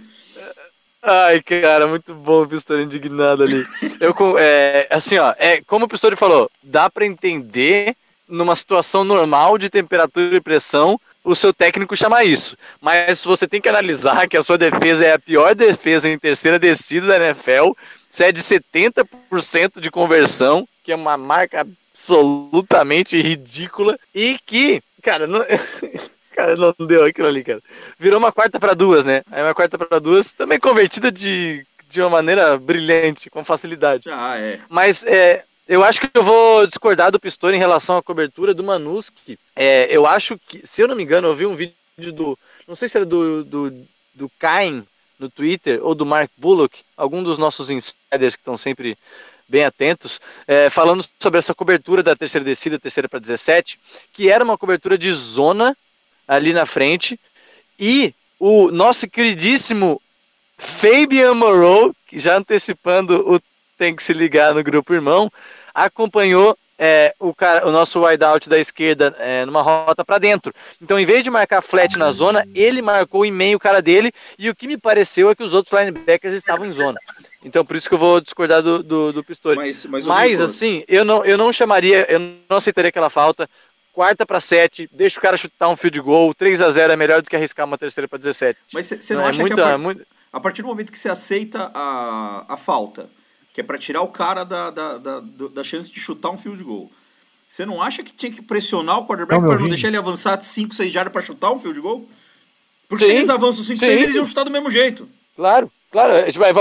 Ai, cara, muito bom o Pistori indignado ali. Eu, é, assim, ó, é, como o Pistori falou, dá para entender numa situação normal de temperatura e pressão o seu técnico chamar isso. Mas você tem que analisar que a sua defesa é a pior defesa em terceira descida da NFL, você é de 70% de conversão, que é uma marca absolutamente ridícula, e que, cara, não... Cara, não deu aquilo ali, cara. Virou uma quarta para duas, né? Aí uma quarta para duas, também convertida de, de uma maneira brilhante, com facilidade. Ah, é. Mas é, eu acho que eu vou discordar do Pistori em relação à cobertura do Manuski. É, eu acho que, se eu não me engano, eu vi um vídeo do. Não sei se era do, do, do Cain no Twitter ou do Mark Bullock, algum dos nossos insiders que estão sempre bem atentos, é, falando sobre essa cobertura da terceira descida, terceira para 17, que era uma cobertura de zona ali na frente. E o nosso queridíssimo Fabian Moreau, que já antecipando o tem que se ligar no grupo irmão, acompanhou é, o, cara, o nosso wideout da esquerda é, numa rota para dentro. Então, em vez de marcar flat na zona, ele marcou em meio o cara dele, e o que me pareceu é que os outros linebackers estavam em zona. Então, por isso que eu vou discordar do, do, do Pistori. Mas, mas, mas assim, eu não, eu não chamaria, eu não aceitaria aquela falta quarta para sete, deixa o cara chutar um field goal, 3 a 0 é melhor do que arriscar uma terceira para 17. Mas você não, não, é acha é que a, muito... a partir do momento que você aceita a, a falta, que é para tirar o cara da, da, da, da chance de chutar um field goal, você não acha que tinha que pressionar o quarterback para não deixar ele avançar 5, 6 jardas para chutar um field goal? Porque sim, se eles avançam 5, 6, eles iam chutar do mesmo jeito. Claro, claro.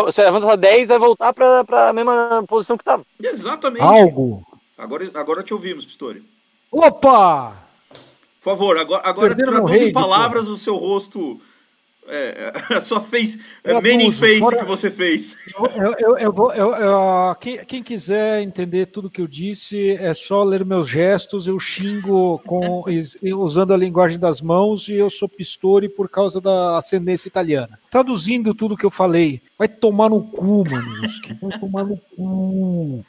Você avança 10, vai voltar para a mesma posição que estava. Exatamente. Algo. Agora, agora te ouvimos, Pistori. Opa! Por favor, agora, agora traduz em palavras o seu rosto. É, a sua face, é, many face fora, que você fez. Eu, eu, eu vou, eu, eu, quem, quem, quiser entender tudo que eu disse, é só ler meus gestos. Eu xingo com, usando a linguagem das mãos e eu sou pistori por causa da ascendência italiana. Traduzindo tudo que eu falei, vai tomar no cu, mano. Vai tomar no cu.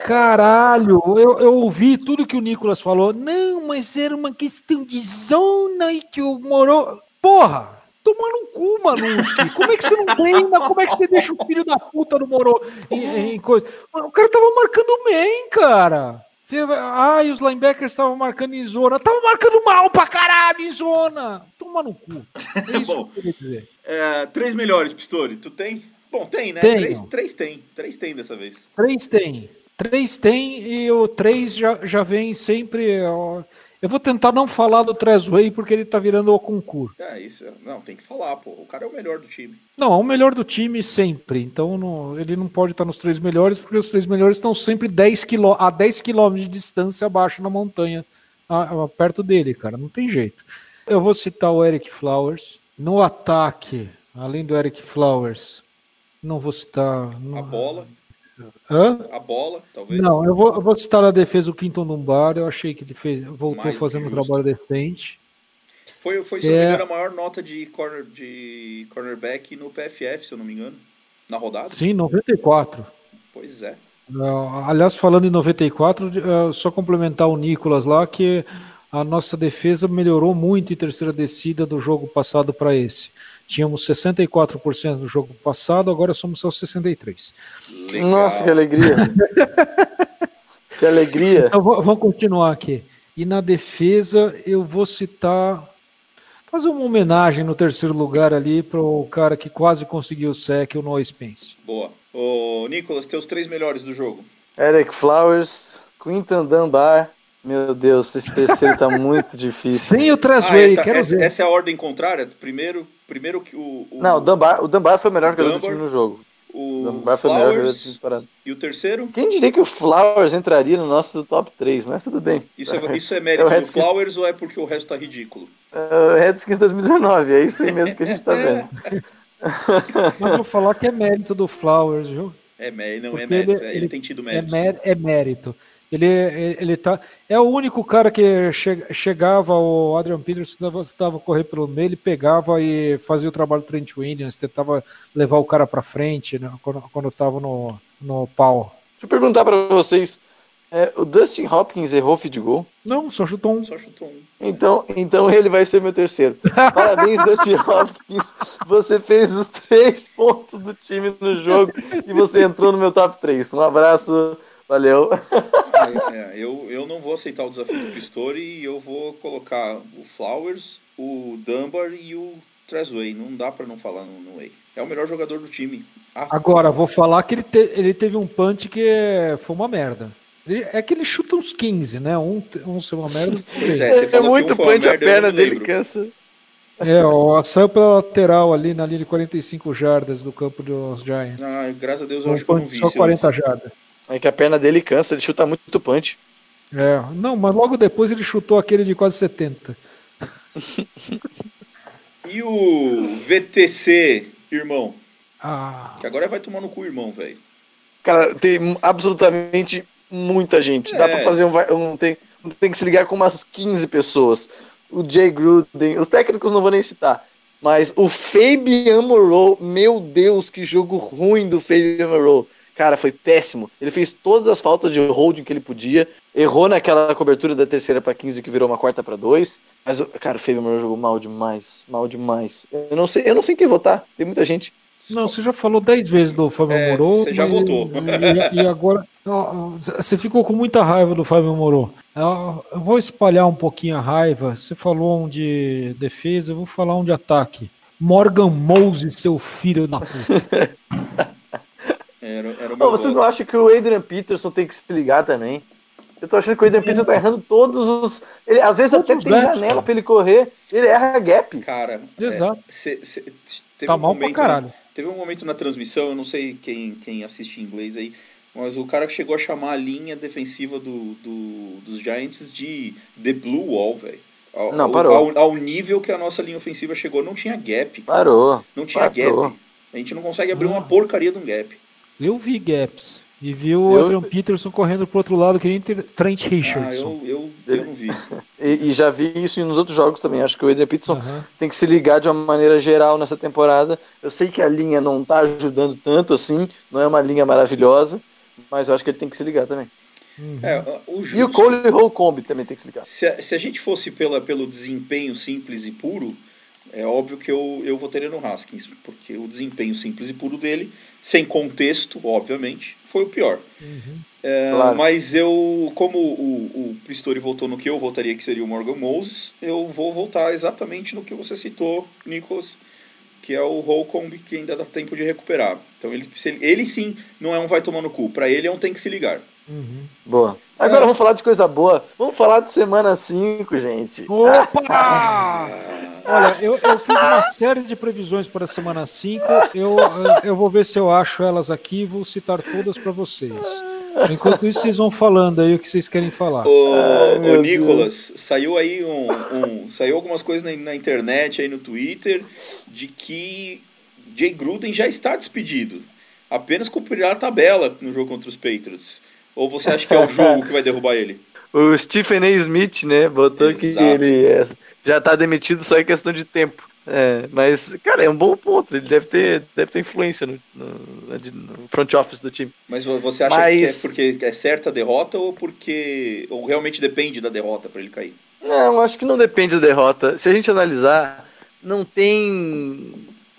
Caralho, eu, eu ouvi tudo que o Nicolas falou. Não, mas era uma questão de zona e que o Moro. Porra! Toma no cu, Manuski. Como é que você não treina? Como é que você deixa o filho da puta do Moro em, em coisa? O cara tava marcando bem, cara. Você, ai, os linebackers estavam marcando em zona. Tava marcando mal pra caralho em zona. Toma no cu. É isso Bom, que eu queria dizer. É, três melhores, Pistori. Tu tem? Bom, tem, né? Tenho. Três, três tem. Três tem dessa vez. Três tem. Três tem e o três já, já vem sempre. Ó, eu vou tentar não falar do Trezway porque ele tá virando o concurso. É, isso. Não, tem que falar, pô. O cara é o melhor do time. Não, é o melhor do time sempre. Então não, ele não pode estar nos três melhores porque os três melhores estão sempre 10 quilô, a 10 quilômetros de distância abaixo na montanha, a, a, perto dele, cara. Não tem jeito. Eu vou citar o Eric Flowers. No ataque, além do Eric Flowers, não vou citar. Não... A bola. Hã? A bola, talvez. Não, eu vou, eu vou citar a defesa do Quinton Dumbar. Eu achei que ele fez, voltou Mais fazendo um trabalho decente. Foi, foi se é... engano, a maior nota de, corner, de cornerback no PFF, se eu não me engano. Na rodada? Sim, 94. Pois é. Aliás, falando em 94, uh, só complementar o Nicolas lá, que a nossa defesa melhorou muito em terceira descida do jogo passado para esse. Tínhamos 64% no jogo passado, agora somos só 63%. Legal. Nossa, que alegria. que alegria. Então vamos continuar aqui. E na defesa eu vou citar, fazer uma homenagem no terceiro lugar ali para o cara que quase conseguiu o sec, o Noah Spence. Boa. Ô, Nicolas, teus três melhores do jogo. Eric Flowers, Quinton Dunbar. Meu Deus, esse terceiro tá muito difícil. Sem o Ah, Trasway, é, tá, quero essa, ver. essa é a ordem contrária? Primeiro, primeiro que o, o, Não, o Dunbar, o Dunbar foi o melhor jogador do Dunbar. time no jogo. o Dunbar foi o melhor jogador do time disparado. e o terceiro? Quem diria que o Flowers entraria no nosso top 3, mas tudo bem. Isso é, isso é É mérito o do. Flowers ou é porque o resto tá ridículo? Uh, Redskins 2019, é isso aí mesmo que a gente tá vendo. Mas vou falar que é mérito do Flowers, viu? É, não é Porque mérito, ele- é- ele, ele- tem tido É, mérito. mé- é mérito. Ele, ele tá. É o único cara que che- chegava, o Adrian Peterson estava, correr pelo meio, ele pegava e fazia o trabalho do Trent Williams, tentava levar o cara para frente né, quando, quando estava no, no pau. Deixa eu perguntar pra vocês. é, o Dustin Hopkins errou feed goal? Não, só chutou um. Só chutou um. Então, então ele vai ser meu terceiro. Parabéns, Dustin Hopkins. Você fez os três pontos do time no jogo e você entrou no meu top 3. Um abraço, valeu. É, é, eu, eu não vou aceitar o desafio do Pistori e eu vou colocar o Flowers, o Dunbar e o Trezway. Não dá pra não falar no, no Way. É o melhor jogador do time. Ah, Agora, vou falar que ele, te- ele teve um punch que foi uma merda. Ele- é que ele chuta uns 15, né? Um, um ser uma merda. Pois é, você É, muito um punch, a merda, perna dele cansa. É, ó, saiu pela lateral ali na linha de 45 jardas do campo dos Giants. Ah, graças a Deus eu Um acho que eu não vi só isso. 40 jardas. É que a perna dele cansa, ele chuta muito punch. É, não, mas logo depois ele chutou aquele de quase 70. E o VTC, irmão? Ah, Que agora vai tomar no cu, irmão, velho. Cara, tem absolutamente muita gente. Dá É. pra fazer um, um tem, tem que se ligar com umas 15 pessoas. O Jay Gruden, os técnicos não vou nem citar. Mas o Fabian Moreau, meu Deus, que jogo ruim do Fabian Moreau. Cara, foi péssimo. Ele fez todas as faltas de holding que ele podia. Errou naquela cobertura da terceira para 15 que virou uma quarta para dois. Mas, o- cara, o Fabian Moreau jogou mal demais. Mal demais. Eu não sei, eu não sei em quem votar. Tem muita gente. não, você já falou 10 vezes do Fábio É, Moro. você já mas- votou. E, e agora. ó, Você ficou com muita raiva do Fábio Moro. Eu eu vou espalhar um pouquinho a raiva. Você falou um de defesa, eu vou falar um de ataque. Morgan Moses, seu filho da puta. Era, era o meu Ô, vocês não acham que o Adrian Peterson tem que se ligar também? Eu tô achando que o Adrian Peterson tá errando todos os. Ele, às vezes Todos até tem gaps, janela cara. pra ele correr. Ele erra gap. Cara, Exato. é, cê- cê- teve Tá um mal pra momento, caralho. Teve um momento na transmissão, eu não sei quem, quem assiste em inglês aí, mas o cara chegou a chamar a linha defensiva do, do- dos Giants de The Blue Wall, velho. Ao, Não, parou. Ao, ao nível que a nossa linha ofensiva chegou, não tinha gap. cara. Parou. Não tinha parou. gap. A gente não consegue abrir uma porcaria de um gap. Eu vi gaps. E vi o Eu- Adrian Peterson correndo pro outro lado, que nem Trent Ah, Richardson. eu, eu, eu não vi. E, e já vi isso nos outros jogos também. Acho que o Adrian Peterson Aham. tem que se ligar de uma maneira geral nessa temporada. Eu sei que a linha não tá ajudando tanto assim, não é uma linha maravilhosa, mas eu acho que ele tem que se ligar também. É, o E justo, o Cole Holcomb também tem que se ligar. se, a, se a gente fosse pela, pelo desempenho simples e puro, é óbvio que eu, eu votaria no Haskins, porque o desempenho simples e puro dele, sem contexto, obviamente, foi o pior. É, Claro. Mas eu, como o, o Pistori votou no que eu votaria que seria o Morgan Moses, eu vou votar exatamente no que você citou, Nicholas, que é o Holcomb, que ainda dá tempo de recuperar. Então ele, ele, ele sim não é um vai tomar no cu, pra ele é um tem que se ligar. Boa. Agora vamos falar de coisa boa. Vamos falar de semana 5, gente. Opa! Olha, eu, eu fiz uma série de previsões para a semana 5. Eu, eu, vou ver se eu acho elas aqui e vou citar todas para vocês. Enquanto isso, vocês vão falando aí o que vocês querem falar. Ô, Ai, ô Nicolas, saiu aí um, um- saiu algumas coisas na, na internet aí no Twitter de que Jay Gruden já está despedido. Apenas cumprirá a tabela no jogo contra os Patriots. Ou você acha que é o jogo que vai derrubar ele? O Stephen A. Smith, né, botou que Exato. ele é- já tá demitido só em questão de tempo. É, mas, cara, é um bom ponto. Ele deve ter, deve ter influência no, no, no front office do time. Mas vo- você acha Mas- que é porque é certa a derrota ou porque. ou realmente depende da derrota pra ele cair? Não, acho que não depende da derrota. Se a gente analisar, não tem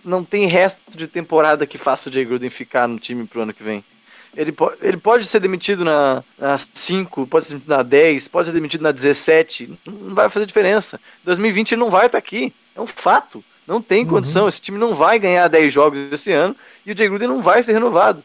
não tem resto de temporada que faça o Jay Gruden ficar no time pro ano que vem. Ele, po ele pode ser demitido na, na 5, pode ser demitido na 10, pode ser demitido na 17. Não vai fazer diferença. 2020 ele não vai estar aqui. É um fato. Não tem condição. Esse time não vai ganhar 10 jogos esse ano e o Jay Gruden não vai ser renovado.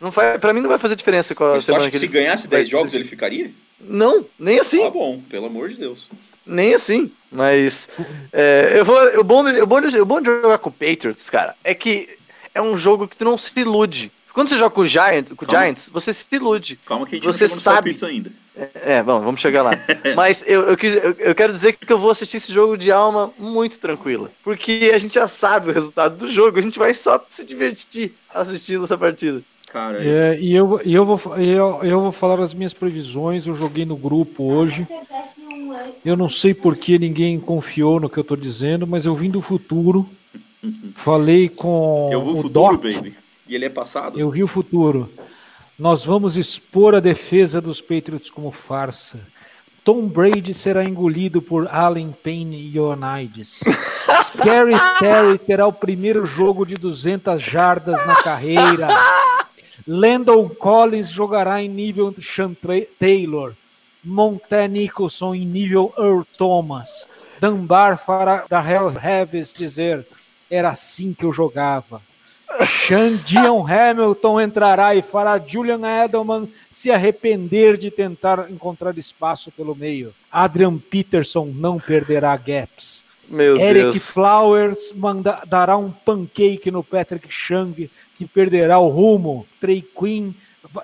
Não vai, pra mim não vai fazer diferença com a Mas tu semana acha que se ele ganhasse vai 10 ser- jogos ele ficaria? Não, nem assim. Ah, bom, pelo amor de Deus. Nem assim, mas é, eu vou, o, bom de, o, bom de, o bom de jogar com o Patriots, cara, é que é um jogo que tu não se ilude. Quando você joga com o Giants, com o. Giants você se ilude. Calma que a gente Você não sabe. palpites ainda. É, bom, vamos chegar lá. Mas eu, eu, quis- eu- eu quero dizer que eu vou assistir esse jogo de alma muito tranquila. Porque a gente já sabe o resultado do jogo, a gente vai só se divertir assistindo essa partida. Cara, É, e eu, e eu, vou, eu, eu vou falar as minhas previsões. Eu joguei no grupo hoje. Eu não sei por que ninguém confiou no que eu tô dizendo, mas eu vim do futuro. Falei com eu vou o futuro, Doc. baby. E ele é passado? Eu vi o futuro. Nós vamos expor a defesa dos Patriots como farsa. Tom Brady será engolido por Allen Payne e Ioannidis. Scary Terry terá o primeiro jogo de 200 jardas na carreira. Landon Collins jogará em nível Sean Taylor. Monte Nicholson em nível Earl Thomas. Dunbar fará da Hell Heavis dizer era assim que eu jogava. Sean Dion Hamilton entrará e fará Julian Edelman se arrepender de tentar encontrar espaço pelo meio. Adrian Peterson não perderá gaps. Meu Eric Deus. Flowers manda- dará um pancake no Patrick Chung, que perderá o rumo. Trey Quinn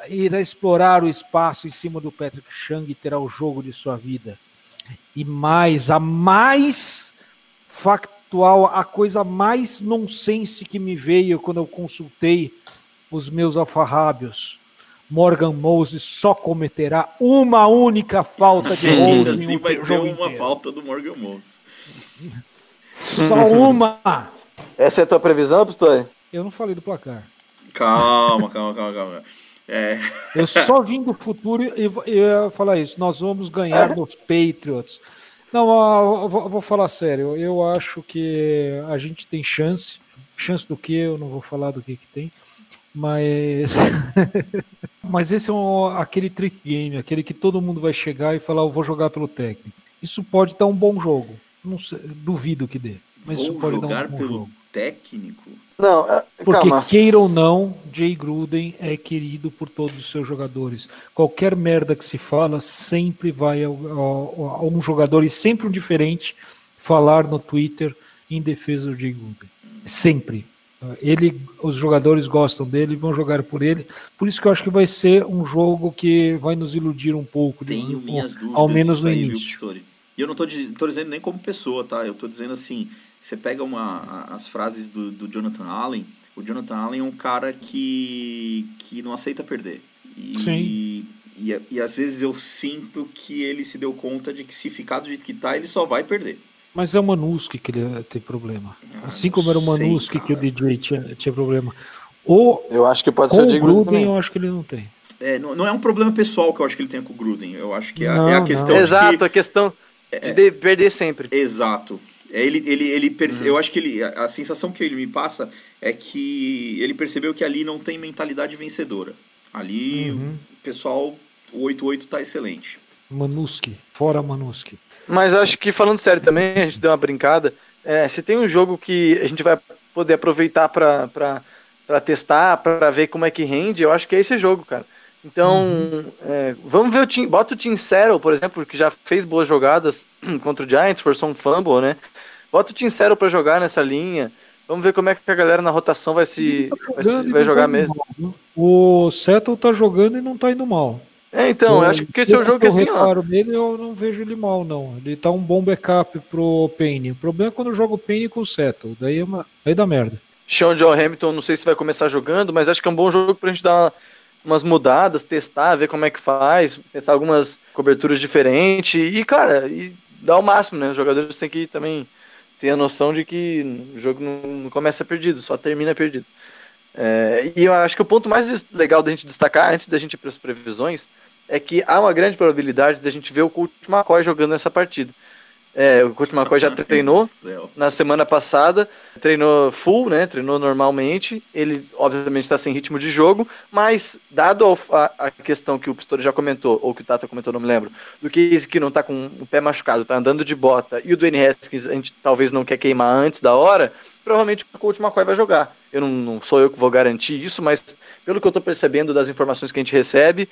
irá explorar o espaço em cima do Patrick Chung e terá o jogo de sua vida. E mais, a mais factual, a coisa mais nonsense que me veio quando eu consultei os meus alfarrábios. Morgan Moses só cometerá uma única falta de Ainda holding assim vai te- ter uma inteiro. falta do Morgan Moses. Só uma. Essa é a tua previsão, Pistori? Eu não falei do placar. Calma, calma, calma, calma. É, Eu só vim do futuro e vou- eu ia falar isso. Nós vamos ganhar dos Patriots. Não, eu vou, falar sério. Eu acho que a gente tem chance. Chance do que? Eu não vou falar do que, que tem. Mas. Mas esse é um- aquele trick game, aquele que todo mundo vai chegar e falar: eu vou jogar pelo técnico. Isso pode dar um bom jogo. Não sei, duvido que dê. Mas isso vou pode jogar dar um bom pelo jogo. técnico? Não, é- Porque calma. queira ou não, Jay Gruden é querido por todos os seus jogadores. Qualquer merda que se fala sempre vai ao- ao- a um jogador e sempre um diferente falar no Twitter em defesa do Jay Gruden. Sempre. Ele, os jogadores gostam dele, vão jogar por ele. Por isso que eu acho que vai ser um jogo que vai nos iludir um pouco. de- Tenho minhas dúvidas. ao menos no aí, viu, início. Pistori? E eu não tô dizendo nem como pessoa, tá? Eu tô dizendo assim, você pega uma, as frases do, do Jonathan Allen, o Jonathan Allen é um cara que, que não aceita perder. E, Sim. E, e às vezes eu sinto que ele se deu conta de que se ficar do jeito que tá, ele só vai perder. Mas é o Manuski que ele tem problema. Ah, Assim como era o Manuski que o. DJ tinha, tinha problema. O, Eu acho que pode ser o Gruden também. eu acho que ele não tem. É, não, não é um problema pessoal que eu acho que ele tem com o Gruden. Eu acho que é, Não, é a questão de Exato, que... a questão de, de perder sempre. Exato. É, Ele, ele, ele perce... Uhum. Eu acho que ele, a a sensação que ele me passa é que ele percebeu que ali não tem mentalidade vencedora. Ali Uhum. o pessoal, o 8-8 tá excelente. Manuski, fora Manuski. Mas acho que falando sério também, a gente deu uma brincada. É, se tem um jogo que a gente vai poder aproveitar pra testar, pra ver como é que rende, eu acho que é esse jogo, cara. Então, é, vamos ver o Tim. Bota o Tim Settle, por exemplo, que já fez boas jogadas contra o Giants, forçou um fumble, né? Bota o Tim Settle pra jogar nessa linha. Vamos ver como é que a galera na rotação vai se vai, se- vai não jogar tá mesmo. mal, o Settle tá jogando e não tá indo mal. É, então, eu acho que esse é o jogo que assim, ó. nele, eu não vejo ele mal, não. Ele tá um bom backup pro Payne. O problema é quando eu jogo o Payne com o Settle. Daí, é uma... Daí dá merda. Sean John Hamilton, não sei se vai começar jogando, mas acho que é um bom jogo pra gente dar umas mudadas, testar, ver como é que faz, testar algumas coberturas diferentes e, cara, e dar o máximo, né? Os jogadores têm que também tenha noção de que o jogo não, começa perdido, só termina perdido. É, e eu acho que o ponto mais legal da gente destacar, antes da gente ir para as previsões, é que há uma grande probabilidade da gente ver o Colt McCoy jogando essa partida. É, o Colt McCoy já treinou, na semana passada, treinou full, né? Treinou normalmente. Ele, obviamente, está sem ritmo de jogo, mas, dado a, a questão que o Pistori já comentou, ou que o Tata comentou, não me lembro, do que esse que não tá com o pé machucado, tá andando de bota, e o Dwayne Haskins a gente talvez não quer queimar antes da hora, provavelmente o Colt McCoy vai jogar. Eu não, não sou eu que vou garantir isso, mas pelo que eu tô percebendo das informações que a gente recebe,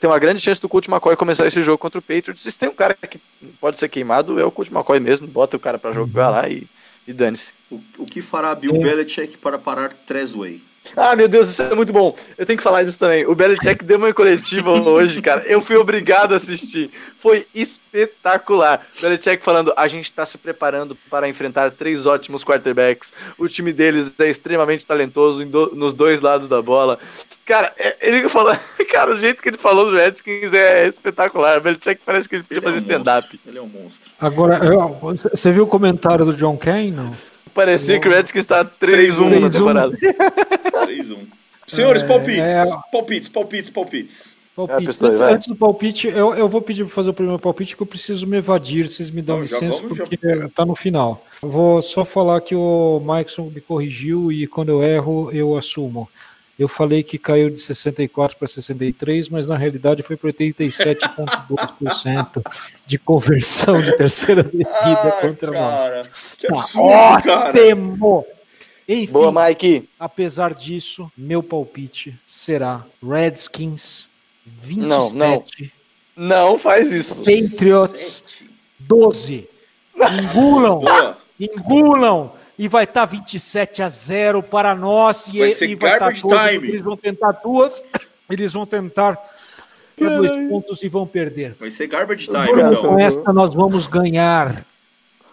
tem uma grande chance do Colt McCoy começar esse jogo contra o Patriots. E se tem um cara que pode ser queimado, é o Colt McCoy mesmo. Bota o cara pra jogar lá e, e dane-se. O, o que fará Bill Belichick para parar Tresway? Ah, meu Deus, isso é muito bom. Eu tenho que falar disso também. O Belichick deu uma coletiva hoje, cara. Eu fui obrigado a assistir. Foi espetacular. Belichick falando: a gente tá se preparando para enfrentar três ótimos quarterbacks. O time deles é extremamente talentoso do- nos dois lados da bola. Cara, é- ele falou. Cara, o jeito que ele falou do Redskins é espetacular. O Belichick parece que ele podia Ele é um fazer stand-up. monstro. Ele é um monstro. Agora, eu- você viu o comentário do John Kane? Não? Parecia que o Redskins tá 3-1 na 3-1. temporada. 3-1. Senhores, É, palpites. é. Palpites, palpites, palpites. Palpite. Pistori, antes, vai. antes do palpite, eu, eu vou pedir para fazer o primeiro palpite que eu preciso me evadir. Vocês me dão Não, já licença vamos, já- porque tá no final. Vou só falar que o Maikson me corrigiu e quando eu erro, eu assumo. Eu falei que caiu de 64 para 63, mas na realidade foi para 87,2% de conversão de terceira descida Ah, contra nós. cara, que Tá absurdo, cara. Ótimo! Enfim, Boa, Mike. apesar disso, meu palpite será Redskins 27, Não, não. Não faz isso. Patriots Sete. 12. Engulam, Boa. engulam. E vai estar 27 a 0 para nós. E, Vai e ser vai tá garbage 12, time. Eles vão tentar duas. Eles vão tentar para dois pontos e vão perder. Vai ser garbage time, Com então. essa nós vamos ganhar.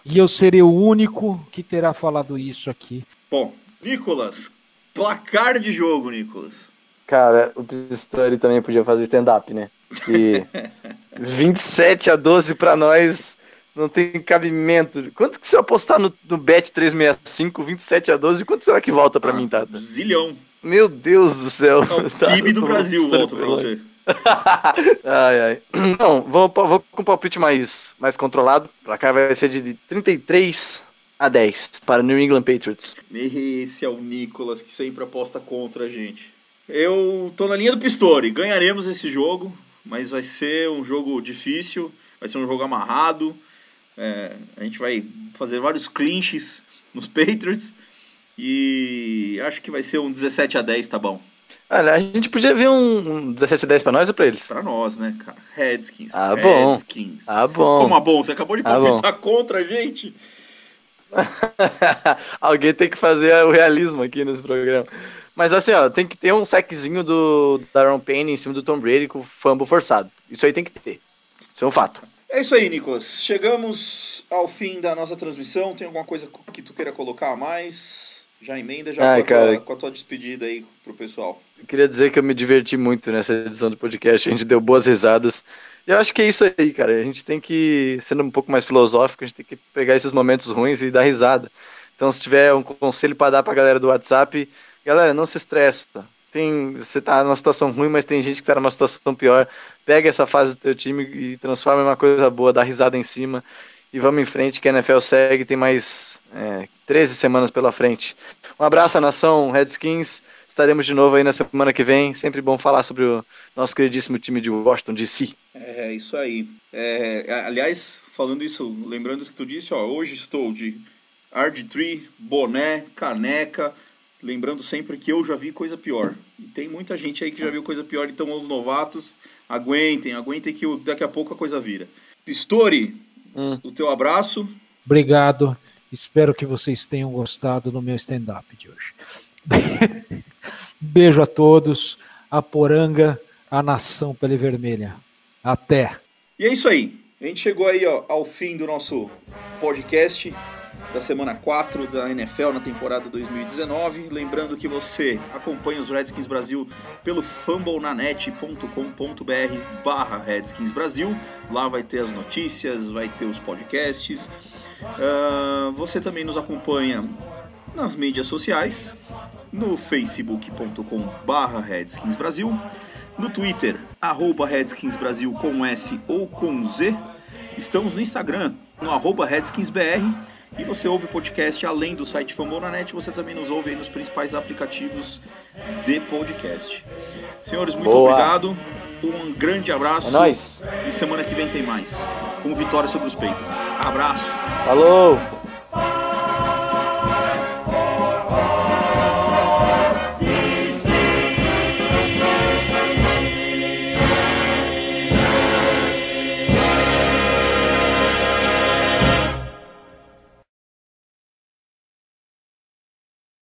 E eu serei o único que terá falado isso aqui. Bom, Nicolas, placar de jogo, Nicolas. Cara, o Pistori também podia fazer stand-up, né? E 27 a 12 pra nós não tem cabimento. Quanto que se eu apostar no, no Bet 365, 27 a 12, quanto será que volta pra mim, Tata? Zilhão. Meu Deus do céu. É o Tá, PIB do Brasil volta pra foi você. ai, ai. Não, vou, vou com um palpite mais, mais controlado. O placar vai ser de 33 a 10 para New England Patriots. Esse é o Nicolas que sempre aposta contra a gente. Eu tô na linha do Pistori. Ganharemos esse jogo, mas vai ser um jogo difícil, vai ser um jogo amarrado. É, a gente vai fazer vários clinches nos Patriots. E acho que vai ser um 17 a 10, tá bom. Olha, a gente podia ver um, um 17 a 10 pra nós ou pra eles? Pra nós, né, cara? Redskins. Ah, bom. Redskins. Ah, bom. Como é bom? Você acabou de Ah, palpitar contra a gente? Alguém tem que fazer o realismo aqui nesse programa. Mas assim, ó, tem que ter um saquezinho do Daron Payne em cima do Tom Brady com o fumble forçado. Isso aí tem que ter. Isso é um fato. É isso aí, Nicolas. Chegamos ao fim da nossa transmissão. Tem alguma coisa que tu queira colocar a mais? Já emenda já Ai, com, a tua, com a tua despedida aí pro pessoal. Eu queria dizer que eu me diverti muito nessa edição do podcast. A gente deu boas risadas. E eu acho que é isso aí, cara. A gente tem que, sendo um pouco mais filosófico, a gente tem que pegar esses momentos ruins e dar risada. Então, se tiver um conselho para dar pra galera do WhatsApp, galera, não se estressa. Tem, você tá numa situação ruim, mas tem gente que tá numa situação pior. Pega essa fase do teu time e transforma em uma coisa boa, dá risada em cima. E vamos em frente, que a NFL segue, tem mais é, 13 semanas pela frente. Um abraço à nação Redskins. Estaremos de novo aí na semana que vem. Sempre bom falar sobre o nosso queridíssimo time de Washington DC. É isso aí. É, aliás, falando isso, lembrando isso que tu disse, ó, hoje estou de RG3, boné, caneca. Lembrando sempre que eu já vi coisa pior. E tem muita gente aí que já viu coisa pior, então os novatos, aguentem, aguentem que o- daqui a pouco a coisa vira. Pistori, Hum. o teu abraço. Obrigado. Espero que vocês tenham gostado do meu stand-up de hoje. Beijo a todos. A poranga, a nação pele vermelha. Até. E é isso aí. A gente chegou aí ó, ao fim do nosso podcast da semana 4 da NFL na temporada 2019. Lembrando que você acompanha os Redskins Brasil pelo fumblenanet.com.br barra Redskins Brasil. Lá vai ter as notícias, vai ter os podcasts. Ah, você também nos acompanha nas mídias sociais, no facebook.com barra Brasil, no Twitter, arroba Brasil com S ou com Z. Estamos no Instagram, no arroba RedskinsBR. E você ouve o podcast além do site Fambonanet, você também nos ouve aí nos principais aplicativos de podcast. Senhores, muito Boa. obrigado. Um grande abraço. É nóis. E semana que vem tem mais. Com vitória sobre os Patriots. Abraço. Falou!